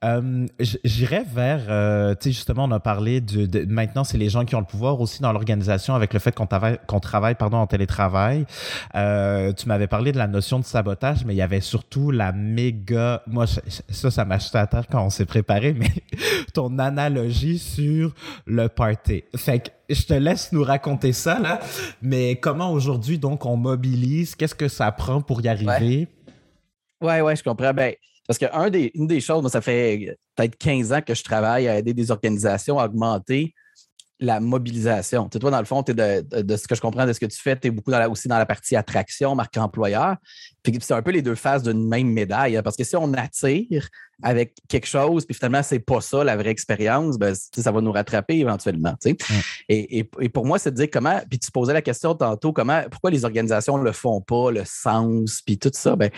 Euh, J'irais vers, euh, tu sais, justement, on a parlé de, maintenant, c'est les gens qui ont le pouvoir aussi dans l'organisation avec le fait qu'on travaille, qu'on travaille pardon, en télétravail. Tu m'avais parlé de la notion de sabotage, mais il y avait surtout la méga. Moi, ça, ça m'a jeté à terre quand on s'est préparé, mais ton analogie sur le party. Fait que je te laisse nous raconter ça, là. Mais comment aujourd'hui, donc, on mobilise? Qu'est-ce que ça prend pour y arriver? Oui, oui, je comprends. Ben, parce qu'une des, des choses, moi, ça fait peut-être 15 ans que je travaille à aider des organisations à augmenter la mobilisation. Tu toi, dans le fond, de, ce que je comprends de ce que tu fais, tu es beaucoup aussi dans la partie attraction, marque employeur. Puis c'est un peu les deux faces d'une même médaille. Hein, parce que si on attire, avec quelque chose, puis finalement, c'est pas ça la vraie expérience, ben, ça va nous rattraper éventuellement. Et, et, pour moi, c'est de dire comment, puis tu posais la question tantôt, comment, pourquoi les organisations ne le font pas, le sens, puis tout ça. Ben,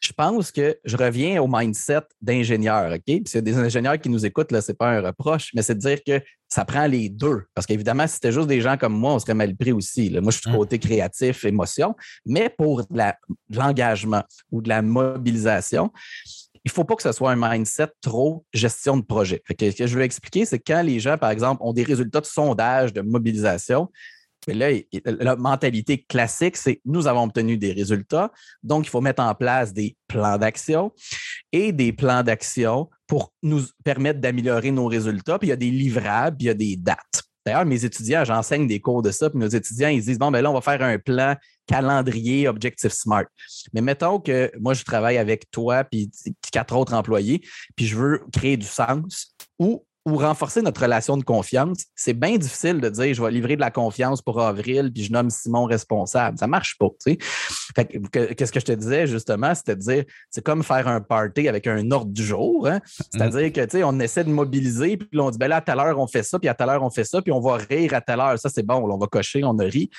je pense que je reviens au mindset d'ingénieur, OK? Puis a des ingénieurs qui nous écoutent, là, c'est pas un reproche, mais c'est de dire que ça prend les deux. Parce qu'évidemment, si c'était juste des gens comme moi, on serait mal pris aussi. Moi, je suis du côté créatif, émotion, mais pour de ou de la mobilisation, il ne faut pas que ce soit un mindset trop gestion de projet. ce que je veux expliquer, c'est quand les gens, par exemple, ont des résultats de sondage, de mobilisation, là, la mentalité classique, c'est nous avons obtenu des résultats, donc il faut mettre en place des plans d'action et des plans d'action pour nous permettre d'améliorer nos résultats. Puis il y a des livrables, puis il y a des dates. D'ailleurs, mes étudiants, j'enseigne des cours de ça, puis nos étudiants, ils disent Bon, ben là, on va faire un plan calendrier Objective Smart. Mais mettons que moi, je travaille avec toi, puis quatre autres employés, puis je veux créer du sens ou renforcer notre relation de confiance, c'est bien difficile de dire je vais livrer de la confiance pour avril puis je nomme Simon responsable. Ça ne marche pas. Qu'est-ce que je te disais justement? C'était de dire c'est comme faire un party avec un ordre du jour. Hein. C'est-à-dire que on essaie de mobiliser, puis on dit ben là, à telle heure, on fait ça, puis à telle heure, on fait ça, puis on va rire à telle heure. Ça, c'est bon, on va cocher, on a ri.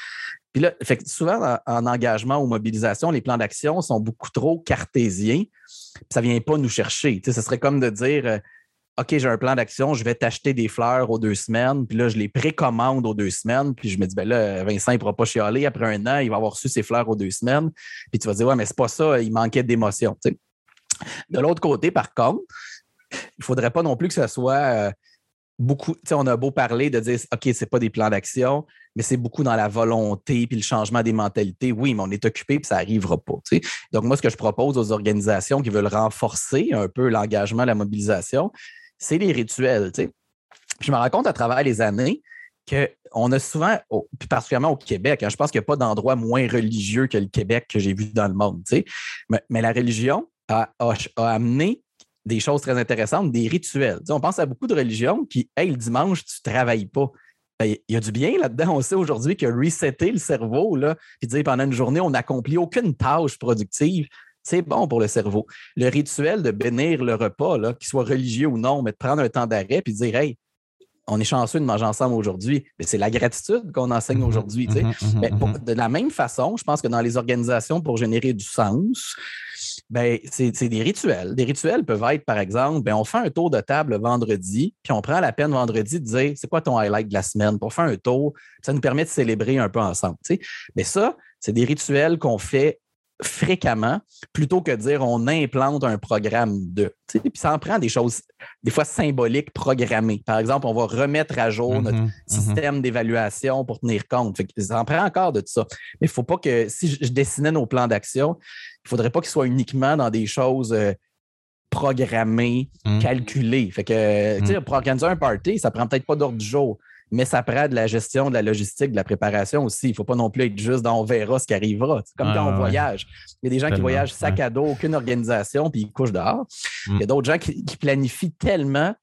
Puis là, fait souvent en, engagement ou mobilisation, les plans d'action sont beaucoup trop cartésiens. ça ne vient pas nous chercher. Ce serait comme de dire euh, OK, j'ai un plan d'action, je vais t'acheter des fleurs aux deux semaines, puis là, je les précommande aux deux semaines, puis je me dis, ben là, Vincent, il ne pourra pas chialer. Après un an, il va avoir reçu ses fleurs aux deux semaines, puis tu vas dire, ouais, mais c'est pas ça, il manquait d'émotion. De l'autre côté, par contre, il ne faudrait pas non plus que ce soit euh, beaucoup, on a beau parler de dire, OK, ce n'est pas des plans d'action, mais c'est beaucoup dans la volonté puis le changement des mentalités. Oui, mais on est occupé puis ça n'arrivera pas. Donc, moi, ce que je propose aux organisations qui veulent renforcer un peu l'engagement, la mobilisation, c'est les rituels. Je me rends compte à travers les années qu'on a souvent, particulièrement au Québec, hein, je pense qu'il n'y a pas d'endroit moins religieux que le Québec que j'ai vu dans le monde. Mais, la religion a, amené des choses très intéressantes, des rituels. on pense à beaucoup de religions qui, hey, le dimanche, tu ne travailles pas. Ben, il y a du bien là-dedans. On sait aujourd'hui que resetter le cerveau, là, puis dire pendant une journée, on n'accomplit aucune tâche productive, c'est bon pour le cerveau. Le rituel de bénir le repas, qu'il soit religieux ou non, mais de prendre un temps d'arrêt et de dire Hey, on est chanceux de manger ensemble aujourd'hui. Mais c'est la gratitude qu'on enseigne mm-hmm, aujourd'hui. Mm-hmm, mais mm-hmm. de la même façon, je pense que dans les organisations, pour générer du sens, ben, c'est des rituels. Des rituels peuvent être, par exemple, ben, on fait un tour de table vendredi, puis on prend la peine vendredi de dire c'est quoi ton highlight de la semaine? Pour faire un tour. Ça nous permet de célébrer un peu ensemble. Mais ça, c'est des rituels qu'on fait fréquemment plutôt que de dire on implante un programme de. Puis ça en prend des choses, des fois symboliques, programmées. Par exemple, on va remettre à jour notre mm-hmm, mm-hmm. système d'évaluation pour tenir compte. ça en prend encore de tout ça. Mais il ne faut pas que, si je, dessinais nos plans d'action, il ne faudrait pas qu'ils soient uniquement dans des choses. Euh, programmées, mm. calculées. Fait que, mm. pour organiser un party, ça prend peut-être pas d'ordre du jour mais ça prend de la gestion, de la logistique, de la préparation aussi. Il ne faut pas non plus être juste dans on verra ce qui arrivera. C'est comme quand on voyage. Il y a des gens qui voyagent sac à dos, aucune organisation, puis ils couchent dehors. Il y a mm. d'autres gens qui, planifient tellement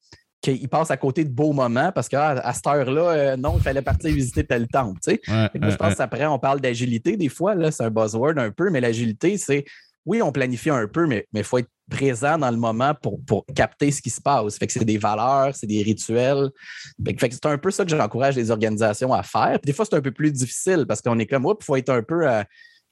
qu'ils passent à côté de beaux moments parce qu'à ah, cette heure-là, euh, non, il fallait partir visiter tel temple. je pense qu'après, on parle d'agilité des fois, c'est un buzzword un peu, mais l'agilité, c'est oui, on planifie un peu, mais il faut être présent dans le moment pour, pour capter ce qui se passe. Fait que c'est des valeurs, c'est des rituels. Fait que, c'est un peu ça que j'encourage les organisations à faire. Puis des fois, c'est un peu plus difficile parce qu'on est comme, il faut être un peu. Euh,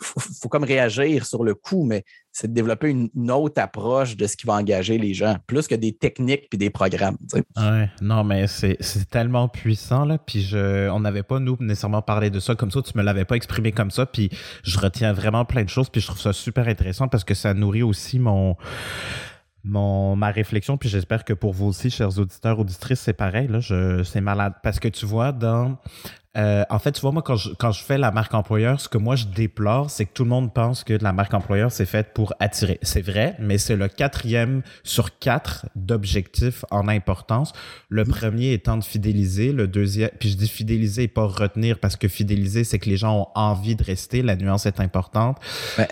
faut, comme réagir sur le coup, mais c'est de développer une, autre approche de ce qui va engager les gens, plus que des techniques puis des programmes. Ouais, non, mais c'est tellement puissant, là. Puis je, on n'avait pas, nous, nécessairement parlé de ça comme ça. Tu me l'avais pas exprimé comme ça. Puis je retiens vraiment plein de choses. Puis je trouve ça super intéressant parce que ça nourrit aussi mon. Mon, ma réflexion, puis j'espère que pour vous aussi, chers auditeurs, auditrices, c'est pareil. C'est malade. Parce que tu vois, dans euh, en fait, tu vois, moi, quand je, quand je fais la marque employeur, ce que moi je déplore, c'est que tout le monde pense que la marque employeur, c'est faite pour attirer. C'est vrai, mais c'est le quatrième sur quatre d'objectifs en importance. Le mm. premier étant de fidéliser, le deuxième, puis je dis fidéliser et pas retenir parce que fidéliser, c'est que les gens ont envie de rester. La nuance est importante.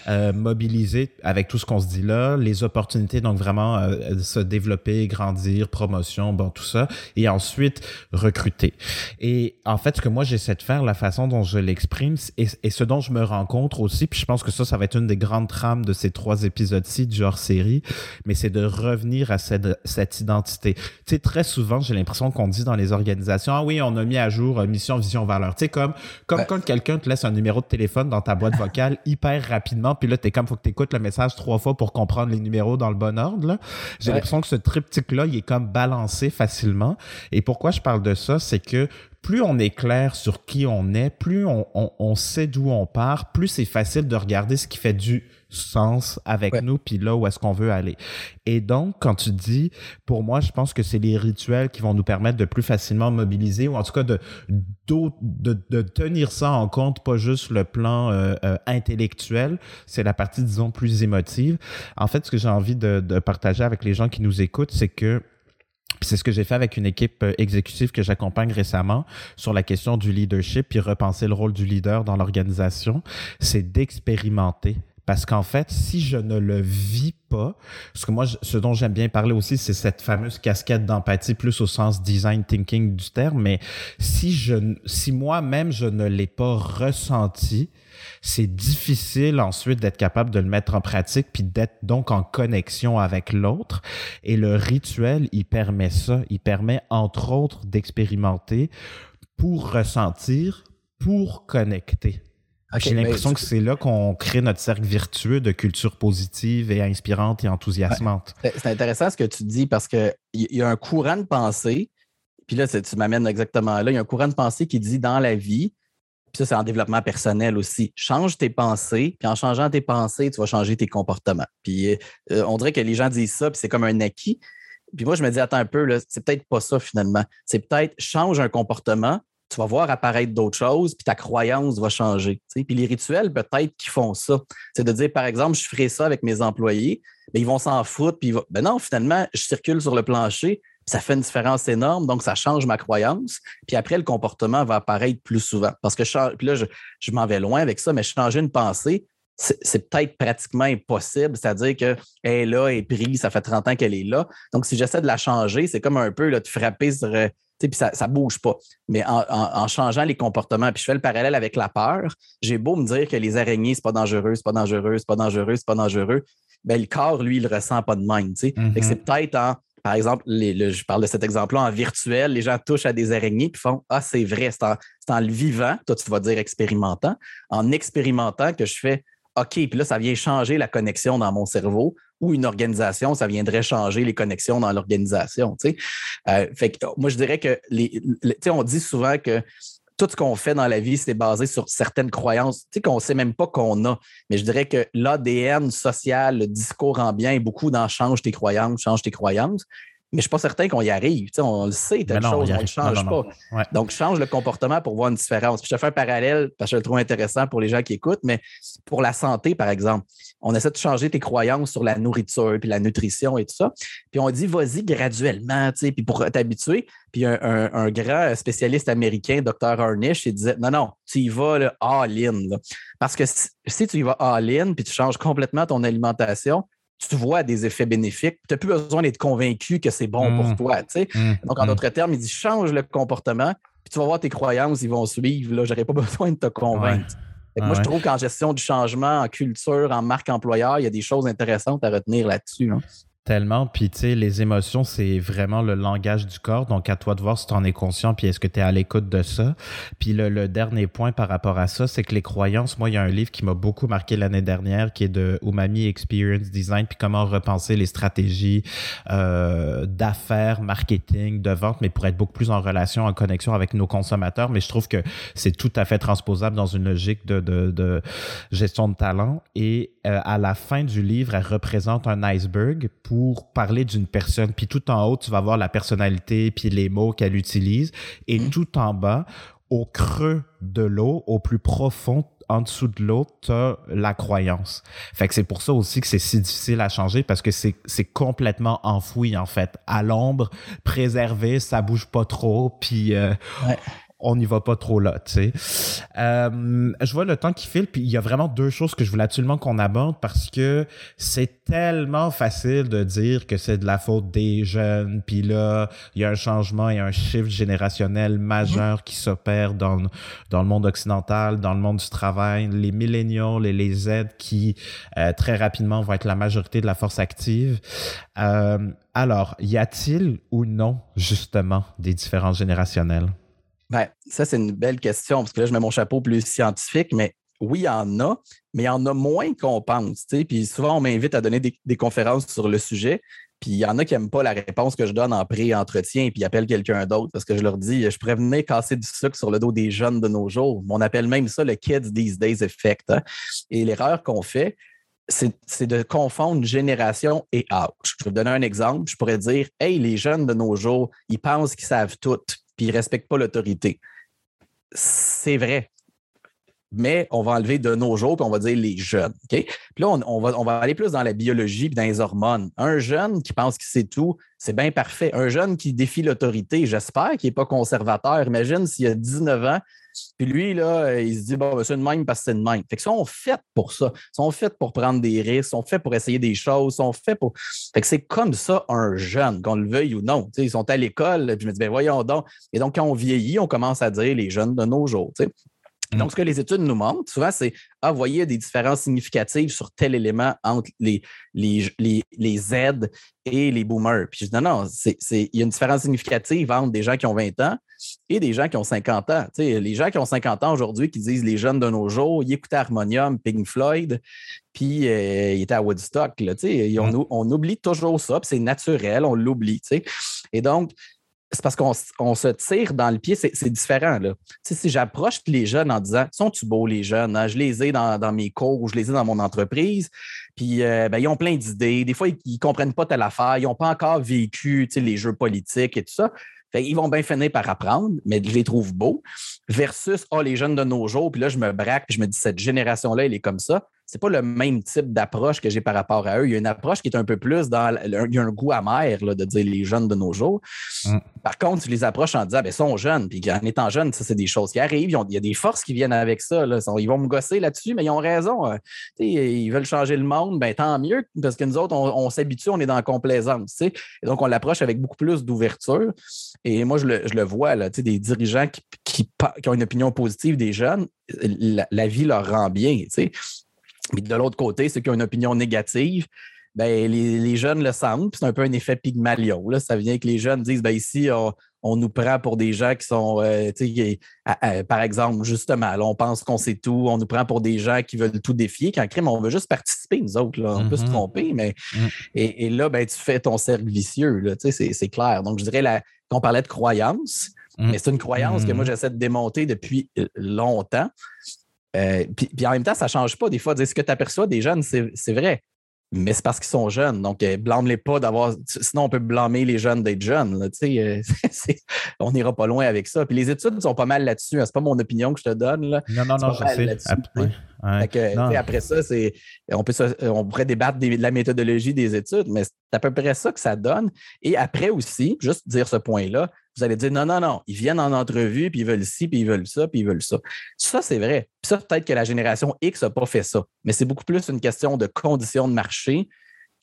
Euh, mobiliser avec tout ce qu'on se dit là, les opportunités, donc vraiment euh, se développer, grandir, promotion, bon, tout ça. Et ensuite, recruter. Et en fait, ce que moi j'ai j'essaie de faire, la façon dont je l'exprime et, ce dont je me rencontre aussi, puis je pense que ça, ça va être une des grandes trames de ces trois épisodes-ci du genre série, mais c'est de revenir à cette, cette identité. Tu sais, très souvent, j'ai l'impression qu'on dit dans les organisations, ah oui, on a mis à jour euh, mission, vision, valeur. Tu sais, comme, comme quand quelqu'un te laisse un numéro de téléphone dans ta boîte vocale hyper rapidement, puis là, t'es comme, faut que t'écoutes le message trois fois pour comprendre les numéros dans le bon ordre, J'ai l'impression que ce triptyque-là, il est comme balancé facilement. Et pourquoi je parle de ça, c'est que plus on est clair sur qui on est, plus on, sait d'où on part, plus c'est facile de regarder ce qui fait du sens avec nous, puis là où est-ce qu'on veut aller. Et donc, quand tu dis, pour moi, je pense que c'est les rituels qui vont nous permettre de plus facilement mobiliser, ou en tout cas de, de, tenir ça en compte, pas juste le plan euh, euh, intellectuel, c'est la partie, disons, plus émotive. En fait, ce que j'ai envie de partager avec les gens qui nous écoutent, c'est que c'est ce que j'ai fait avec une équipe euh, exécutive que j'accompagne récemment sur la question du leadership, puis repenser le rôle du leader dans l'organisation, c'est d'expérimenter. Parce qu'en fait, si je ne le vis pas, parce que moi, ce dont j'aime bien parler aussi, c'est cette fameuse casquette d'empathie, plus au sens design thinking du terme, mais si je, si moi-même je ne l'ai pas ressenti, c'est difficile ensuite d'être capable de le mettre en pratique puis d'être donc en connexion avec l'autre. Et le rituel, il permet ça. Il permet entre autres d'expérimenter pour ressentir, pour connecter. J'ai l'impression que c'est là qu'on crée notre cercle virtueux de culture positive et inspirante et enthousiasmante. C'est intéressant ce que tu dis parce qu'il y a un courant de pensée, puis là, tu m'amènes exactement là, il y a un courant de pensée qui dit dans la vie, puis ça, c'est en développement personnel aussi. Change tes pensées, puis en changeant tes pensées, tu vas changer tes comportements. Puis euh, on dirait que les gens disent ça, puis c'est comme un acquis. Puis moi, je me dis, attends un peu, c'est peut-être pas ça finalement. C'est peut-être change un comportement, tu vas voir apparaître d'autres choses, puis ta croyance va changer. Puis les rituels, peut-être qui font ça. C'est de dire, par exemple, je ferai ça avec mes employés, mais ils vont s'en foutre, puis ben non, finalement, je circule sur le plancher, ça fait une différence énorme, donc ça change ma croyance. Puis après, le comportement va apparaître plus souvent. Parce que, puis là, je, m'en vais loin avec ça, mais changer une pensée, c'est peut-être pratiquement impossible. C'est-à-dire qu'elle est là, elle est prise, ça fait 30 ans qu'elle est là. Donc, si j'essaie de la changer, c'est comme un peu là, de frapper sur. Puis ça ne bouge pas. Mais en, changeant les comportements, puis je fais le parallèle avec la peur, j'ai beau me dire que les araignées, c'est pas dangereux, c'est pas dangereux, c'est pas dangereux, c'est pas dangereux. Ben, le corps, lui, il ressent pas de même. Mm-hmm. C'est peut-être en par exemple, je parle de cet exemple-là en virtuel, les gens touchent à des araignées et font Ah, c'est vrai, c'est en, le vivant, toi tu vas dire expérimentant, en expérimentant que je fais OK, puis là, ça vient changer la connexion dans mon cerveau ou une organisation, ça viendrait changer les connexions dans l'organisation. Euh, fait que moi, je dirais que les, on dit souvent que tout ce qu'on fait dans la vie, c'est basé sur certaines croyances, qu'on ne sait même pas qu'on a. Mais je dirais que l'ADN social, le discours ambiant est beaucoup dans change tes croyances, change tes croyances mais je ne suis pas certain qu'on y arrive. on le sait, telle chose, on ne le change pas. Donc, change le comportement pour voir une différence. je te fais un parallèle parce que je le trouve intéressant pour les gens qui écoutent, mais pour la santé, par exemple, on essaie de changer tes croyances sur la nourriture, puis la nutrition et tout ça. Puis on dit, vas-y graduellement, puis pour t'habituer. Puis un, grand spécialiste américain, Dr. Arnish, il disait, non, non, tu y vas all-in. Parce que si tu y vas all-in, puis tu changes complètement ton alimentation, tu vois des effets bénéfiques. Tu n'as plus besoin d'être convaincu que c'est bon pour mmh. toi. Mmh. Donc, en mmh. d'autres termes, il dit change le comportement, puis tu vas voir tes croyances, ils vont suivre. Je n'aurais pas besoin de te convaincre. moi, je trouve qu'en gestion du changement, en culture, en marque employeur, il y a des choses intéressantes à retenir là-dessus. Hein. Tellement. Puis, tu sais, les émotions, c'est vraiment le langage du corps. Donc, à toi de voir si tu en es conscient, puis est-ce que tu es à l'écoute de ça. Puis, le, dernier point par rapport à ça, c'est que les croyances, moi, il y a un livre qui m'a beaucoup marqué l'année dernière, qui est de Umami Experience Design, puis comment repenser les stratégies euh, d'affaires, marketing, de vente, mais pour être beaucoup plus en relation, en connexion avec nos consommateurs. Mais je trouve que c'est tout à fait transposable dans une logique de, de, de gestion de talent. Et euh, à la fin du livre, elle représente un iceberg parler d'une personne. Puis tout en haut, tu vas voir la personnalité, puis les mots qu'elle utilise. Et mm. tout en bas, au creux de l'eau, au plus profond, en dessous de l'eau, tu as la croyance. Fait que c'est pour ça aussi que c'est si difficile à changer parce que c'est, c'est complètement enfoui, en fait. À l'ombre, préservé, ça bouge pas trop, puis... Euh, on n'y va pas trop là, tu sais. Euh, je vois le temps qui file, puis il y a vraiment deux choses que je voulais absolument qu'on aborde parce que c'est tellement facile de dire que c'est de la faute des jeunes, puis là, il y a un changement, il y a un shift générationnel majeur qui s'opère dans, le monde occidental, dans le monde du travail, les milléniaux et les Z qui euh, très rapidement vont être la majorité de la force active. Euh, alors, y a-t-il ou non, justement, des différences générationnelles? Ben, ça, c'est une belle question, parce que là, je mets mon chapeau plus scientifique, mais oui, il y en a, mais il y en a moins qu'on pense. Puis souvent, on m'invite à donner des, conférences sur le sujet. Puis il y en a qui n'aiment pas la réponse que je donne en pré-entretien, puis ils appellent quelqu'un d'autre parce que je leur dis je venir casser du sucre sur le dos des jeunes de nos jours. On appelle même ça le Kids These Days Effect. Hein. Et l'erreur qu'on fait, c'est de confondre génération et âge. Je vais vous donner un exemple. Je pourrais dire Hey, les jeunes de nos jours, ils pensent qu'ils savent tout puis ils ne respectent pas l'autorité. C'est vrai. Mais on va enlever de nos jours, puis on va dire les jeunes. Puis là, on, va, aller plus dans la biologie et dans les hormones. Un jeune qui pense qu'il sait tout, c'est bien parfait. Un jeune qui défie l'autorité, j'espère qu'il n'est pas conservateur. Imagine s'il a 19 ans, puis lui, là, il se dit, bon, ben, c'est une même parce que c'est une même. Fait que sont faits pour ça. Ils sont faits pour prendre des risques, sont faits pour essayer des choses, sont faits pour. Fait que c'est comme ça un jeune, qu'on le veuille ou non. ils sont à l'école, puis je me dis, ben voyons donc. Et donc, quand on vieillit, on commence à dire les jeunes de nos jours. Mm. Donc, ce que les études nous montrent, souvent, c'est Ah, vous voyez des différences significatives sur tel élément entre les, les, les, Z et les boomers. Puis je dis non, non, il y a une différence significative entre des gens qui ont 20 ans et des gens qui ont 50 ans. les gens qui ont 50 ans aujourd'hui, qui disent les jeunes de nos jours, ils écoutaient Harmonium, Pink Floyd, puis euh, ils étaient à Woodstock. Là, on, on, oublie toujours ça, puis c'est naturel, on l'oublie. Et donc, c'est parce qu'on se tire dans le pied, c'est différent. Là. si j'approche les jeunes en disant Sont-tu beaux les jeunes? Hein? Je les ai dans, mes cours, je les ai dans mon entreprise, puis euh, ben, ils ont plein d'idées. Des fois, ils ne comprennent pas telle affaire, ils n'ont pas encore vécu les jeux politiques et tout ça. ils vont bien finir par apprendre, mais je les trouve beaux. Versus oh, les jeunes de nos jours, puis là, je me braque, puis je me dis cette génération-là, elle est comme ça c'est pas le même type d'approche que j'ai par rapport à eux. Il y a une approche qui est un peu plus dans. il y a un goût amer de dire les jeunes de nos jours. Mm. Par contre, tu les approches en disant, ben, ils sont jeunes, puis en étant jeunes, ça, c'est des choses qui arrivent. il y a des forces qui viennent avec ça. Ils vont me gosser là-dessus, mais ils ont raison. Euh, ils veulent changer le monde, ben, tant mieux, parce que nous autres, on, s'habitue, on est dans la complaisance. Et donc, on l'approche avec beaucoup plus d'ouverture. Et moi, je le, vois, là, des dirigeants qui, ont une opinion positive des jeunes, la, la vie leur rend bien. Mais de l'autre côté, ceux qui ont une opinion négative, ben, les, jeunes le sentent. C'est un peu un effet Pygmalion. Là. Ça vient que les jeunes disent ben, ici, on, nous prend pour des gens qui sont, euh, par exemple, justement, on pense qu'on sait tout, on nous prend pour des gens qui veulent tout défier. Qu'en crime, on veut juste participer, nous autres. On peut se mm-hmm. tromper, mais. Mm. Et, là, ben, tu fais ton cercle vicieux. C'est clair. Donc, je dirais qu'on parlait de croyance, mm. mais c'est une croyance que moi, mm-hmm. j'essaie de démonter depuis euh, longtemps. Euh, puis, en même temps, ça ne change pas. Des fois, dire ce que tu aperçois des jeunes, c'est vrai. Mais c'est parce qu'ils sont jeunes. Donc, euh, blâme-les pas d'avoir. Sinon, on peut blâmer les jeunes d'être jeunes. Euh, on n'ira pas loin avec ça. Puis les études sont pas mal là-dessus. Hein. C'est pas mon opinion que je te donne. Là. Non, non, non, je sais. après ça, on, peut, on pourrait débattre de la méthodologie des études, mais c'est à peu près ça que ça donne. Et après aussi, juste dire ce point-là, vous allez dire non, non, non, ils viennent en entrevue, puis ils veulent ci, puis ils veulent ça, puis ils veulent ça. Ça, c'est vrai. Puis ça, peut-être que la génération X n'a pas fait ça. Mais c'est beaucoup plus une question de conditions de marché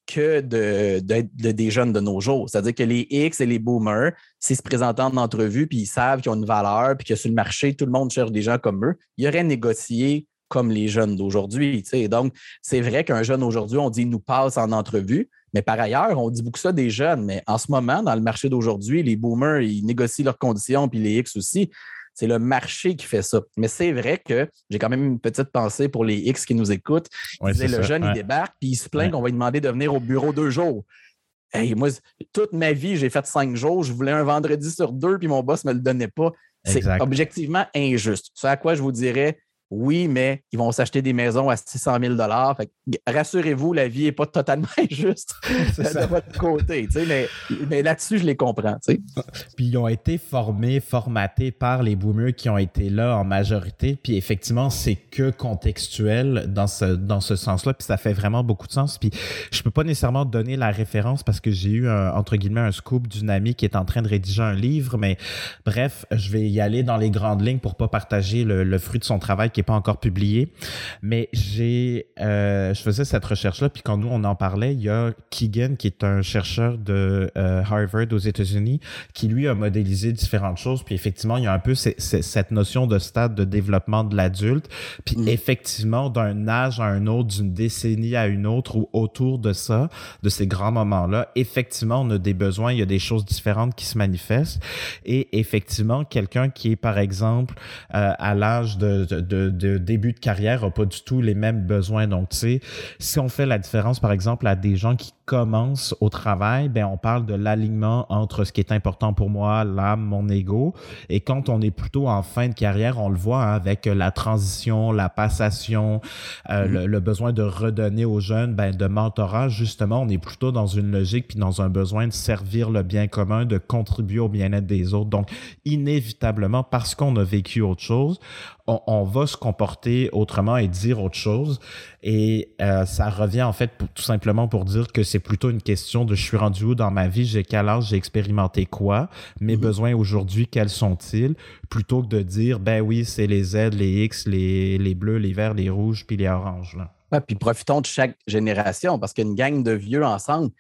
que de, des jeunes de nos jours. C'est-à-dire que les X et les boomers, s'ils se présentent en entrevue, puis ils savent qu'ils ont une valeur, puis que sur le marché, tout le monde cherche des gens comme eux, ils auraient négocié comme les jeunes d'aujourd'hui. Donc, c'est vrai qu'un jeune aujourd'hui, on dit nous passe en entrevue, mais par ailleurs, on dit beaucoup ça des jeunes, mais en ce moment, dans le marché d'aujourd'hui, les boomers, ils négocient leurs conditions, puis les X aussi. C'est le marché qui fait ça. Mais c'est vrai que j'ai quand même une petite pensée pour les X qui nous écoutent. le jeune, il débarque, puis il se plaint qu'on va lui demander de venir au bureau deux jours. Hey, moi, toute ma vie, j'ai fait cinq jours. Je voulais un vendredi sur deux, puis mon boss ne me le donnait pas. C'est objectivement injuste. C'est à quoi je vous dirais, oui, mais ils vont s'acheter des maisons à 600 000 Rassurez-vous, la vie n'est pas totalement injuste de votre côté. Mais, mais là-dessus, je les comprends. Puis ils ont été formés, formatés par les boomers qui ont été là en majorité. Puis effectivement, c'est que contextuel dans ce, dans ce sens-là. Puis ça fait vraiment beaucoup de sens. Puis je peux pas nécessairement donner la référence parce que j'ai eu, un, entre guillemets, un scoop d'une amie qui est en train de rédiger un livre. Mais bref, je vais y aller dans les grandes lignes pour pas partager le, le fruit de son travail qui pas encore publié. Mais j'ai, euh, je faisais cette recherche-là, puis quand nous on en parlait, il y a Keegan qui est un chercheur de euh, Harvard aux États-Unis, qui lui a modélisé différentes choses. Puis effectivement, il y a un peu cette notion de stade de développement de l'adulte. Puis mm. effectivement, d'un âge à un autre, d'une décennie à une autre, ou autour de ça, de ces grands moments-là, effectivement, on a des besoins, il y a des choses différentes qui se manifestent. Et effectivement, quelqu'un qui est, par exemple, euh, à l'âge de, de de début de carrière n'a pas du tout les mêmes besoins. Donc, tu sais, si on fait la différence, par exemple, à des gens qui commencent au travail, ben on parle de l'alignement entre ce qui est important pour moi, l'âme, mon ego. Et quand on est plutôt en fin de carrière, on le voit hein, avec la transition, la passation, euh, mm-hmm. le, besoin de redonner aux jeunes, ben, de mentorat, justement, on est plutôt dans une logique puis dans un besoin de servir le bien commun, de contribuer au bien-être des autres. Donc, inévitablement, parce qu'on a vécu autre chose, on, va se comporter autrement et dire autre chose. Et euh, ça revient en fait tout simplement pour dire que c'est plutôt une question de je suis rendu où dans ma vie, j'ai quel âge, j'ai expérimenté quoi, mes mhm. besoins aujourd'hui, quels sont-ils, plutôt que de dire ben oui, c'est les Z, les X, les, les bleus, les verts, les rouges, puis les oranges. Là. puis profitons de chaque génération parce qu'une gang de vieux ensemble,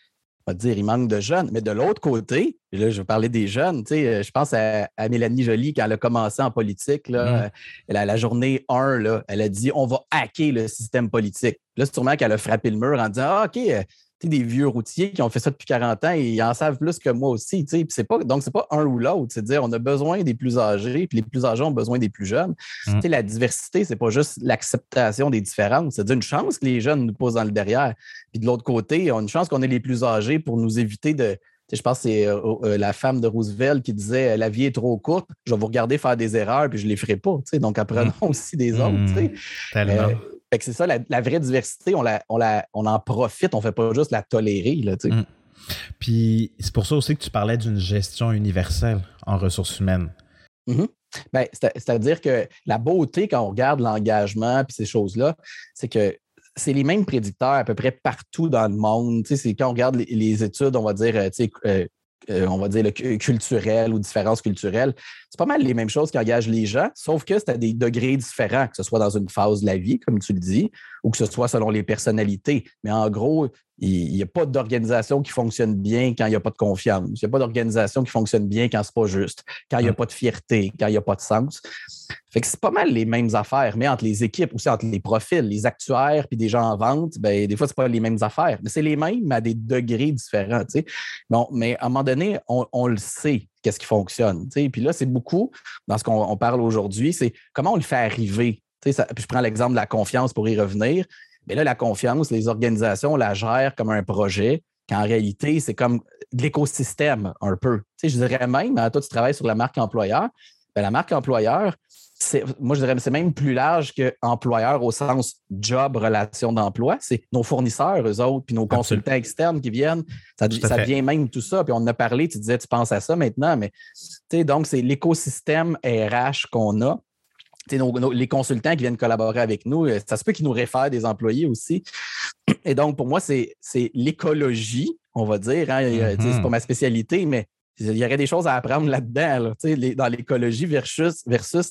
dire, il manque de jeunes. Mais de l'autre côté, là, je vais parler des jeunes, euh, je pense à, Mélanie Joly quand elle a commencé en politique, là, mm. la journée 1, là, elle a dit on va hacker le système politique. Là, c'est sûrement qu'elle a frappé le mur en disant ah, OK, euh, des vieux routiers qui ont fait ça depuis 40 ans et ils en savent plus que moi aussi. C'est pas, donc, c'est pas un ou l'autre. C'est dire on a besoin des plus âgés, puis les plus âgés ont besoin des plus jeunes. Mmh. La diversité, c'est pas juste l'acceptation des différences. C'est une chance que les jeunes nous posent dans le derrière. Puis de l'autre côté, on a une chance qu'on ait les plus âgés pour nous éviter de. Je pense que c'est euh, euh, la femme de Roosevelt qui disait La vie est trop courte, je vais vous regarder faire des erreurs, puis je ne les ferai pas. Donc, apprenons mmh. aussi des autres. Mmh. Tellement. Euh, c'est ça, la, vraie diversité, on, la, on, en profite, on ne fait pas juste la tolérer. Là, mm. Puis c'est pour ça aussi que tu parlais d'une gestion universelle en ressources humaines. Mm-hmm. Ben, c'est-à-dire que la beauté, quand on regarde l'engagement et ces choses-là, c'est que c'est les mêmes prédicteurs à peu près partout dans le monde. C'est quand on regarde les, études, on va dire, euh, ou différences culturelles, c'est pas mal les mêmes choses qui engagent les gens, sauf que c'est à des degrés différents, que ce soit dans une phase de la vie, comme tu le dis, ou que ce soit selon les personnalités. Mais en gros, il n'y a pas d'organisation qui fonctionne bien quand il n'y a pas de confiance. Il n'y a pas d'organisation qui fonctionne bien quand c'est pas juste, quand il n'y a pas de fierté, quand il n'y a pas de sens. Fait que c'est pas mal les mêmes affaires, mais entre les équipes, aussi entre les profils, les actuaires puis des gens en vente, ben, des fois, c'est pas les mêmes affaires. Mais c'est les mêmes à des degrés différents. Bon, mais à un moment donné, on, le sait qu'est-ce qui fonctionne. Puis là, c'est beaucoup, dans ce qu'on parle aujourd'hui, c'est comment on le fait arriver. Ça, puis je prends l'exemple de la confiance pour y revenir. Mais là, la confiance, les organisations la gèrent comme un projet, qu'en réalité, c'est comme de l'écosystème un peu. je dirais même, hein, toi, tu travailles sur la marque employeur. Ben, la marque employeur, moi, je dirais c'est même plus large que employeur au sens job, relation d'emploi. C'est nos fournisseurs, eux autres, puis nos consultants externes qui viennent. Ça, ça devient même tout ça. Puis on en a parlé, tu disais, tu penses à ça maintenant, mais donc, c'est l'écosystème RH qu'on a les consultants qui viennent collaborer avec nous, euh, ça se peut qu'ils nous réfèrent des employés aussi. Et donc, pour moi, c'est l'écologie, on va dire. Hein, C'est mm-hmm. pas ma spécialité, mais il y aurait des choses à apprendre là-dedans, dans l'écologie versus, versus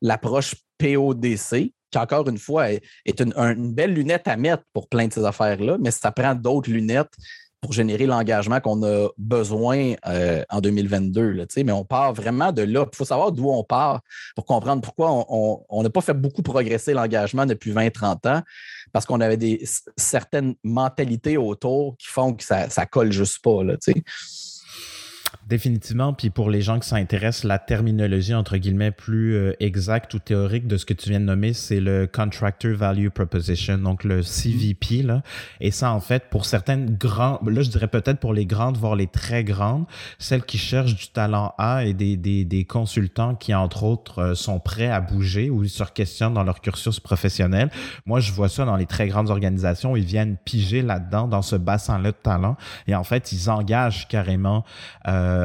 l'approche PODC, qui encore une fois est, une, une, belle lunette à mettre pour plein de ces affaires-là, mais ça prend d'autres lunettes pour générer l'engagement qu'on a besoin euh, en 2022. Là, mais on part vraiment de là. Il faut savoir d'où on part pour comprendre pourquoi on n'a pas fait beaucoup progresser l'engagement depuis 20-30 ans, parce qu'on avait des, certaines mentalités autour qui font que ça ne colle juste pas. Là, Définitivement. Puis pour les gens qui s'intéressent, la terminologie, entre guillemets, plus euh, exacte ou théorique de ce que tu viens de nommer, c'est le Contractor Value Proposition, donc le CVP. Là. Et ça, en fait, pour certaines grandes, là, je dirais peut-être pour les grandes, voire les très grandes, celles qui cherchent du talent A et des, des, des consultants qui, entre autres, euh, sont prêts à bouger ou se questionnent dans leur cursus professionnel. Moi, je vois ça dans les très grandes organisations. Ils viennent piger là-dedans, dans ce bassin-là de talent. Et en fait, ils engagent carrément euh,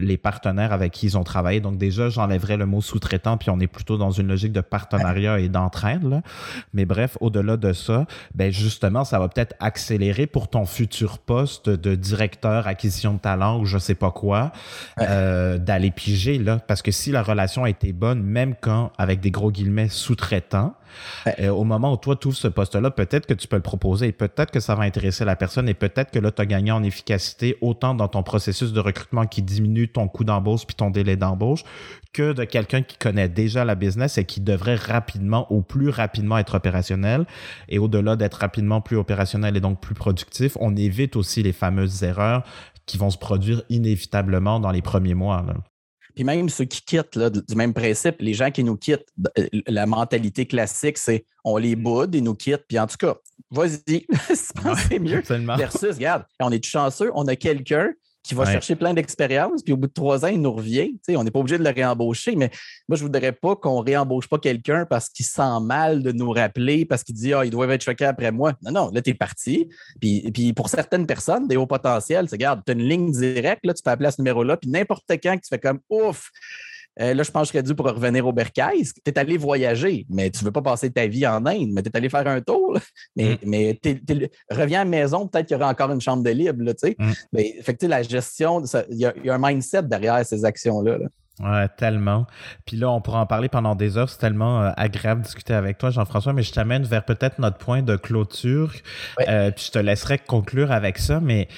les partenaires avec qui ils ont travaillé. Donc déjà, j'enlèverais le mot sous-traitant, puis on est plutôt dans une logique de partenariat et d'entraide. Mais bref, au-delà de ça, ben justement, ça va peut-être accélérer pour ton futur poste de directeur acquisition de talent ou je sais pas quoi, euh, d'aller piger là, parce que si la relation a été bonne, même quand avec des gros guillemets sous-traitants, euh, au moment où toi, tu ce poste-là, peut-être que tu peux le proposer et peut-être que ça va intéresser la personne et peut-être que là, tu as gagné en efficacité autant dans ton processus de recrutement qui diminue ton coût d'embauche puis ton délai d'embauche que de quelqu'un qui connaît déjà la business et qui devrait rapidement ou plus rapidement être opérationnel. Et au-delà d'être rapidement plus opérationnel et donc plus productif, on évite aussi les fameuses erreurs qui vont se produire inévitablement dans les premiers mois. Puis même ceux qui quittent, là, du même principe, les gens qui nous quittent, euh, la mentalité classique, c'est on les boude, ils nous quittent. Puis en tout cas, vas-y, c'est mieux. Versus, regarde, on est chanceux, on a quelqu'un qui va chercher plein d'expérience, puis au bout de trois ans, il nous revient. on n'est pas obligé de le réembaucher, mais moi, je ne voudrais pas qu'on ne réembauche pas quelqu'un parce qu'il sent mal de nous rappeler, parce qu'il dit Ah, il doit être choqué après moi. Non, non, là, tu es parti. Puis, puis pour certaines personnes, des hauts potentiels, c'est regarde, tu as une ligne directe, là, tu peux appeler à ce numéro-là, puis n'importe quand que tu fais comme ouf, euh, là, je pense que je serais dû pour revenir au Bercail. Tu es allé voyager, mais tu ne veux pas passer ta vie en Inde, mais tu es allé faire un tour. Mais, mm. mais reviens à la maison, peut-être qu'il y aura encore une chambre de libre. Là, mm. mais, fait la gestion, il y, a un mindset derrière ces actions-là. Là. Ouais, tellement. Puis là, on pourra en parler pendant des heures. C'est tellement euh, agréable de discuter avec toi, Jean-François, mais je t'amène vers peut-être notre point de clôture. Euh, puis je te laisserai conclure avec ça, mais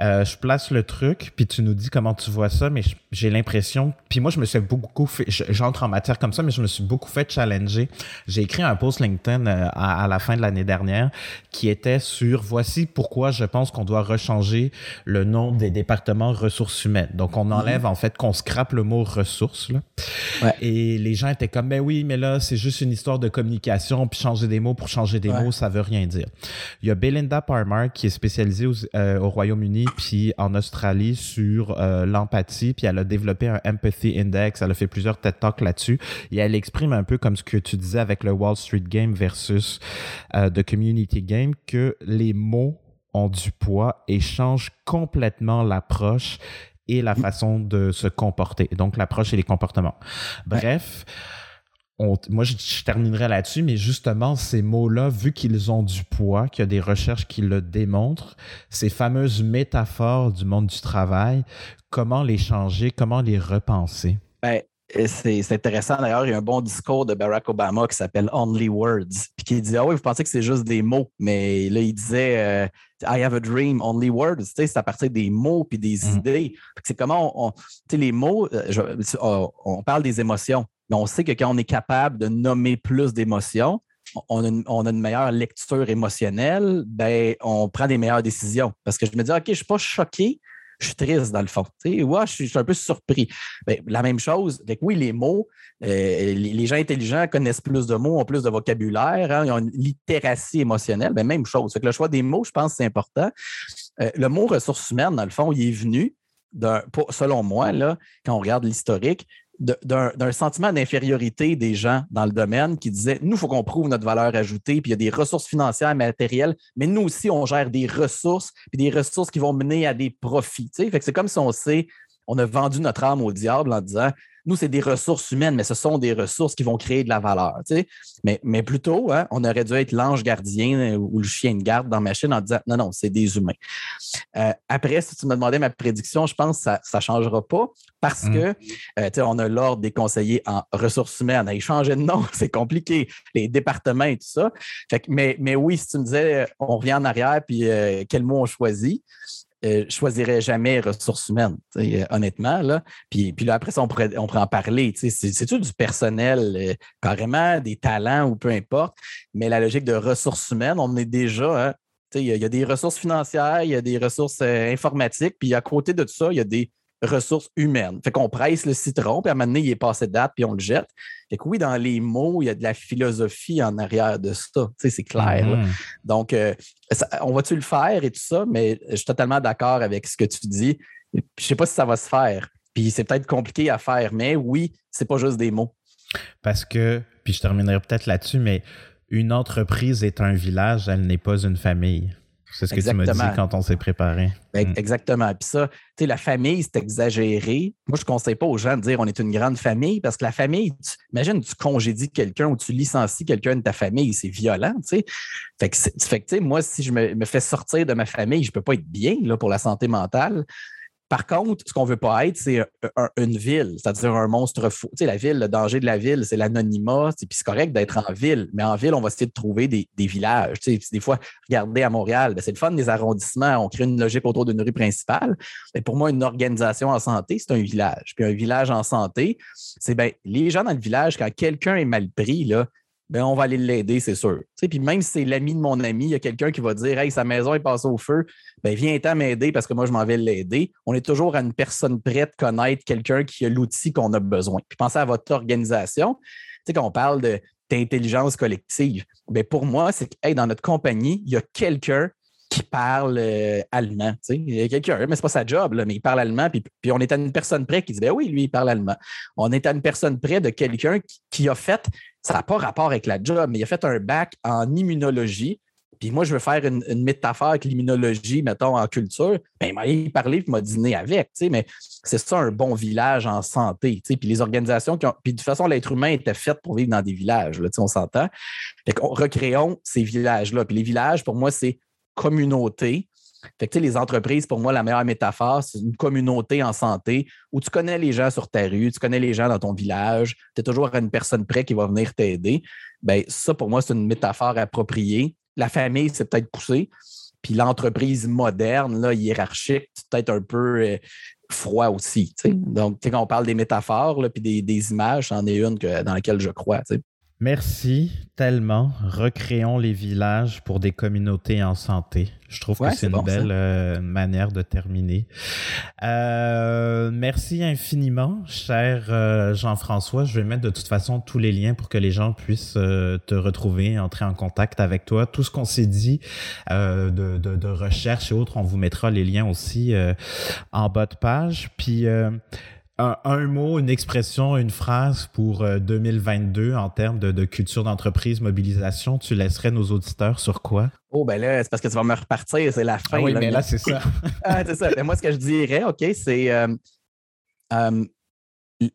euh, je place le truc, puis tu nous dis comment tu vois ça, mais j'ai l'impression. Puis moi, je me suis beaucoup fait. J'entre en matière comme ça, mais je me suis beaucoup fait challenger. J'ai écrit un post LinkedIn euh, à, la fin de l'année dernière qui était sur voici pourquoi je pense qu'on doit rechanger le nom des départements ressources humaines. Donc, on enlève mm-hmm. en fait qu'on scrape le mot ressources. Là. Et les gens étaient comme, ben oui, mais là, c'est juste une histoire de communication, puis changer des mots pour changer des mots, ça veut rien dire. Il y a Belinda Parmar qui est spécialisée euh, au Royaume-Uni puis en Australie sur euh, l'empathie, puis elle a développé un Empathy Index, elle a fait plusieurs TED Talks là-dessus, et elle exprime un peu comme ce que tu disais avec le Wall Street Game versus euh, The Community Game, que les mots ont du poids et changent complètement l'approche et la façon de se comporter. Donc, l'approche et les comportements. Bref moi, je, terminerai là-dessus, mais justement, ces mots-là, vu qu'ils ont du poids, qu'il y a des recherches qui le démontrent, ces fameuses métaphores du monde du travail, comment les changer, comment les repenser? Ben, c'est intéressant d'ailleurs, il y a un bon discours de Barack Obama qui s'appelle Only Words, puis qui dit Ah oui, vous pensez que c'est juste des mots, mais là, il disait euh, I have a dream, only words, c'est à partir des mots puis des mm. idées. C'est comment on, les mots, euh, on parle des émotions on sait que quand on est capable de nommer plus d'émotions, on a, une, meilleure lecture émotionnelle, ben, on prend des meilleures décisions. Parce que je me dis, OK, je ne suis pas choqué, je suis triste dans le fond. Je, suis, un peu surpris. Ben, la même chose, oui, les mots, euh, les, gens intelligents connaissent plus de mots, ont plus de vocabulaire, hein, ils ont une littératie émotionnelle. Ben, même chose. que le choix des mots, je pense c'est important. Euh, le mot ressources humaines, dans le fond, il est venu, selon moi, là, quand on regarde l'historique, d'un sentiment d'infériorité des gens dans le domaine qui disaient nous, il faut qu'on prouve notre valeur ajoutée, puis il y a des ressources financières, matérielles, mais nous aussi, on gère des ressources, puis des ressources qui vont mener à des profits. Fait que c'est comme si on sait, on a vendu notre âme au diable en disant nous, c'est des ressources humaines, mais ce sont des ressources qui vont créer de la valeur. Mais, mais plutôt, hein, on aurait dû être l'ange gardien euh, ou le chien de garde dans ma chaîne en disant non, non, c'est des humains. Euh, après, si tu me demandais ma prédiction, je pense que ça ne changera pas parce mm. que euh, on a l'ordre des conseillers en ressources humaines. À échanger de nom, c'est compliqué. Les départements et tout ça. mais, mais oui, si tu me disais on revient en arrière, puis quel mot on choisit, euh, je choisirais jamais ressources humaines, euh, honnêtement. Là. Puis, puis là, après on pourrait, on en parler. C'est tout du personnel, euh, carrément, des talents ou peu importe? Mais la logique de ressources humaines, on est déjà. Hein, il y, a des ressources financières, il y a des ressources informatiques, puis à côté de tout ça, il y a des ressources humaines. Fait qu'on presse le citron, puis à un moment donné, il est passé de date, puis on le jette. Fait que oui, dans les mots, il y a de la philosophie en arrière de ça. Tu sais, c'est clair. Mhm. Donc, euh, ça- on va-tu le faire et tout ça, mais je suis totalement d'accord avec ce que tu dis. Je ne sais pas si ça va se faire. Puis c'est peut-être compliqué à faire, mais oui, c'est pas juste des mots. Parce que, puis je terminerai peut-être là-dessus, mais une entreprise est un village, elle n'est pas une famille. C'est ce que tu m'as dit quand on s'est préparé. Ben, Mm. Exactement. Puis ça, tu sais, la famille, c'est exagéré. Moi, je ne conseille pas aux gens de dire on est une grande famille parce que la famille, tu- imagine, tu congédies quelqu'un ou tu licencies quelqu'un de ta famille, c'est violent, tu sais. Fait que, c'est- fait que, tu sais, moi, si je me, me fais sortir de ma famille, je ne peux pas être bien là, pour la santé mentale. Par contre, ce qu'on ne veut pas être, c'est un- un- une ville, c'est-à-dire un monstre fou. Tu sais, la ville, le danger de la ville, c'est l'anonymat. Puis c'est correct d'être en ville, mais en ville, on va essayer de trouver des, villages. Tu sais, des fois, regardez à Montréal, ben, c'est le fun des arrondissements. On crée une logique autour d'une rue principale. Mais pour moi, une organisation en santé, c'est un village. Puis un village en santé, c'est ben, les gens dans le village, quand quelqu'un est mal pris, là, ben, on va aller l'aider, c'est sûr. Puis même si c'est l'ami de mon ami, il y a quelqu'un qui va dire Hey, sa maison est passée au feu, ben, viens-t'en m'aider parce que moi, je m'en vais l'aider. On est toujours à une personne prête connaître quelqu'un qui a l'outil qu'on a besoin. Puis pensez à votre organisation. Tu sais, quand on parle d'intelligence collective, ben, pour moi, c'est que hey, dans notre compagnie, il y a quelqu'un qui parle euh, allemand. Il y a quelqu'un, mais c'est pas sa job, là, mais il parle allemand. Puis, puis on est à une personne près qui dit ben oui, lui, il parle allemand. On est à une personne près de quelqu'un qui, a fait, ça n'a pas rapport avec la job, mais il a fait un bac en immunologie. Puis moi, je veux faire une, métaphore avec l'immunologie, mettons, en culture. Ben, il m'a parlé puis il m'a dîné avec, mais c'est ça un bon village en santé. Puis les organisations qui ont. Puis de toute façon, l'être humain était fait pour vivre dans des villages, là, on s'entend. Fait qu'on recréons ces villages-là. Puis les villages, pour moi, c'est communauté. Fait que, les entreprises, pour moi, la meilleure métaphore, c'est une communauté en santé où tu connais les gens sur ta rue, tu connais les gens dans ton village, tu es toujours à une personne près qui va venir t'aider. Ben, ça, pour moi, c'est une métaphore appropriée. La famille, c'est peut-être poussé. Puis l'entreprise moderne, là, hiérarchique, c'est peut-être un peu euh, froid aussi. sais. Donc, quand on parle des métaphores, là, puis des, des images, c'en est une que- dans laquelle je crois. Merci tellement. Recréons les villages pour des communautés en santé. Je trouve Ouais, que c'est une bon, belle euh, manière de terminer. Euh, merci infiniment, cher euh, Jean-François. Je vais mettre de toute façon tous les liens pour que les gens puissent euh, te retrouver, entrer en contact avec toi. Tout ce qu'on s'est dit euh, de, de, de recherche et autres, on vous mettra les liens aussi euh, en bas de page. Puis euh, un, un mot, une expression, une phrase pour euh, 2022 en termes de, de culture d'entreprise, mobilisation, tu laisserais nos auditeurs sur quoi? Oh, ben là, c'est parce que tu vas me repartir, c'est la fin. Ah oui, là, mais mais- là, c'est ça. Ah, c'est ça. Ben, moi, ce que je dirais, OK, c'est euh, euh,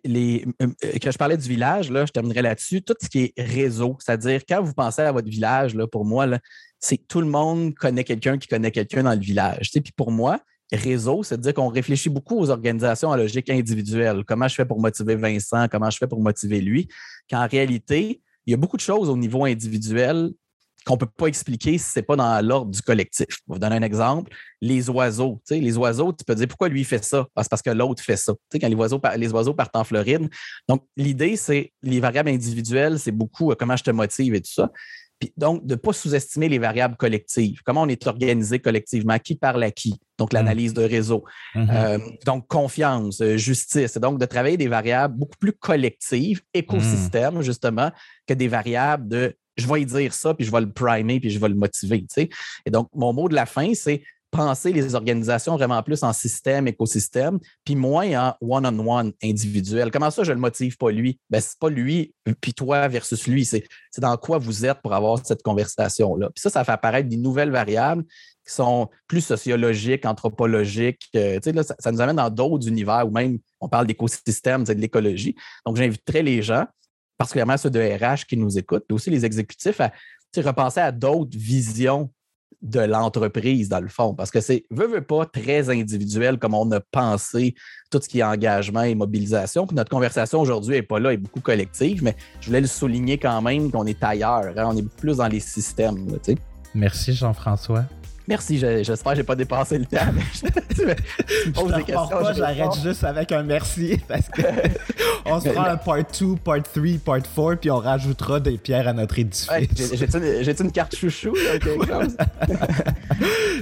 les, euh, que je parlais du village, là, je terminerai là-dessus. Tout ce qui est réseau, c'est-à-dire quand vous pensez à votre village, là, pour moi, là, c'est que tout le monde connaît quelqu'un qui connaît quelqu'un dans le village. Tu sais, Puis pour moi, réseau, c'est de dire qu'on réfléchit beaucoup aux organisations en logique individuelle. Comment je fais pour motiver Vincent? Comment je fais pour motiver lui? Qu'en réalité, il y a beaucoup de choses au niveau individuel qu'on ne peut pas expliquer si ce n'est pas dans l'ordre du collectif. Je vais vous donner un exemple. Les oiseaux. Tu sais, les oiseaux, tu peux dire pourquoi lui fait ça? Ah, c'est parce que l'autre fait ça. Tu sais, quand les oiseaux, les oiseaux partent en Floride. Donc, l'idée, c'est les variables individuelles, c'est beaucoup euh, comment je te motive et tout ça. Puis, donc, de ne pas sous-estimer les variables collectives. Comment on est organisé collectivement, qui parle à qui? Donc, l'analyse de réseau. Mhm. Euh, donc, confiance, euh, justice. Et donc, de travailler des variables beaucoup plus collectives, écosystème, justement, que des variables de je vais y dire ça, puis je vais le primer, puis je vais le motiver. tu sais. Et donc, mon mot de la fin, c'est penser les organisations vraiment plus en système, écosystème, puis moins en one-on-one individuel. Comment ça, je ne le motive pas lui? Ben, c'est pas lui, puis toi versus lui. C'est dans quoi vous êtes pour avoir cette conversation-là. Puis ça, ça fait apparaître des nouvelles variables qui sont plus sociologiques, anthropologiques. euh, là, ça, nous amène dans d'autres univers où même on parle d'écosystème, de l'écologie. Donc, j'inviterais les gens, particulièrement ceux de RH qui nous écoutent, mais aussi les exécutifs, à repenser à d'autres visions de l'entreprise, dans le fond, parce que c'est, veut, veut pas, très individuel comme on a pensé tout ce qui est engagement et mobilisation. Puis notre conversation aujourd'hui n'est pas là, est beaucoup collective, mais je voulais le souligner quand même qu'on est ailleurs, hein, on est plus dans les systèmes. Merci, Jean-François. Merci, je- j'espère que je n'ai pas dépassé le temps. tu me- tu me poses Je des questions, pas, j'arrête juste avec un merci parce que on se fera un part 2, part 3, part 4 puis on rajoutera des pierres à notre édifice. Ouais, j'ai- J'ai-tu une, carte chouchou, là, quelque chose?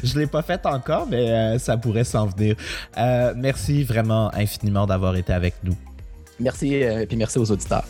Je l'ai pas fait encore, mais euh, ça pourrait s'en venir. Euh, merci vraiment infiniment d'avoir été avec nous. Merci et puis merci aux auditeurs.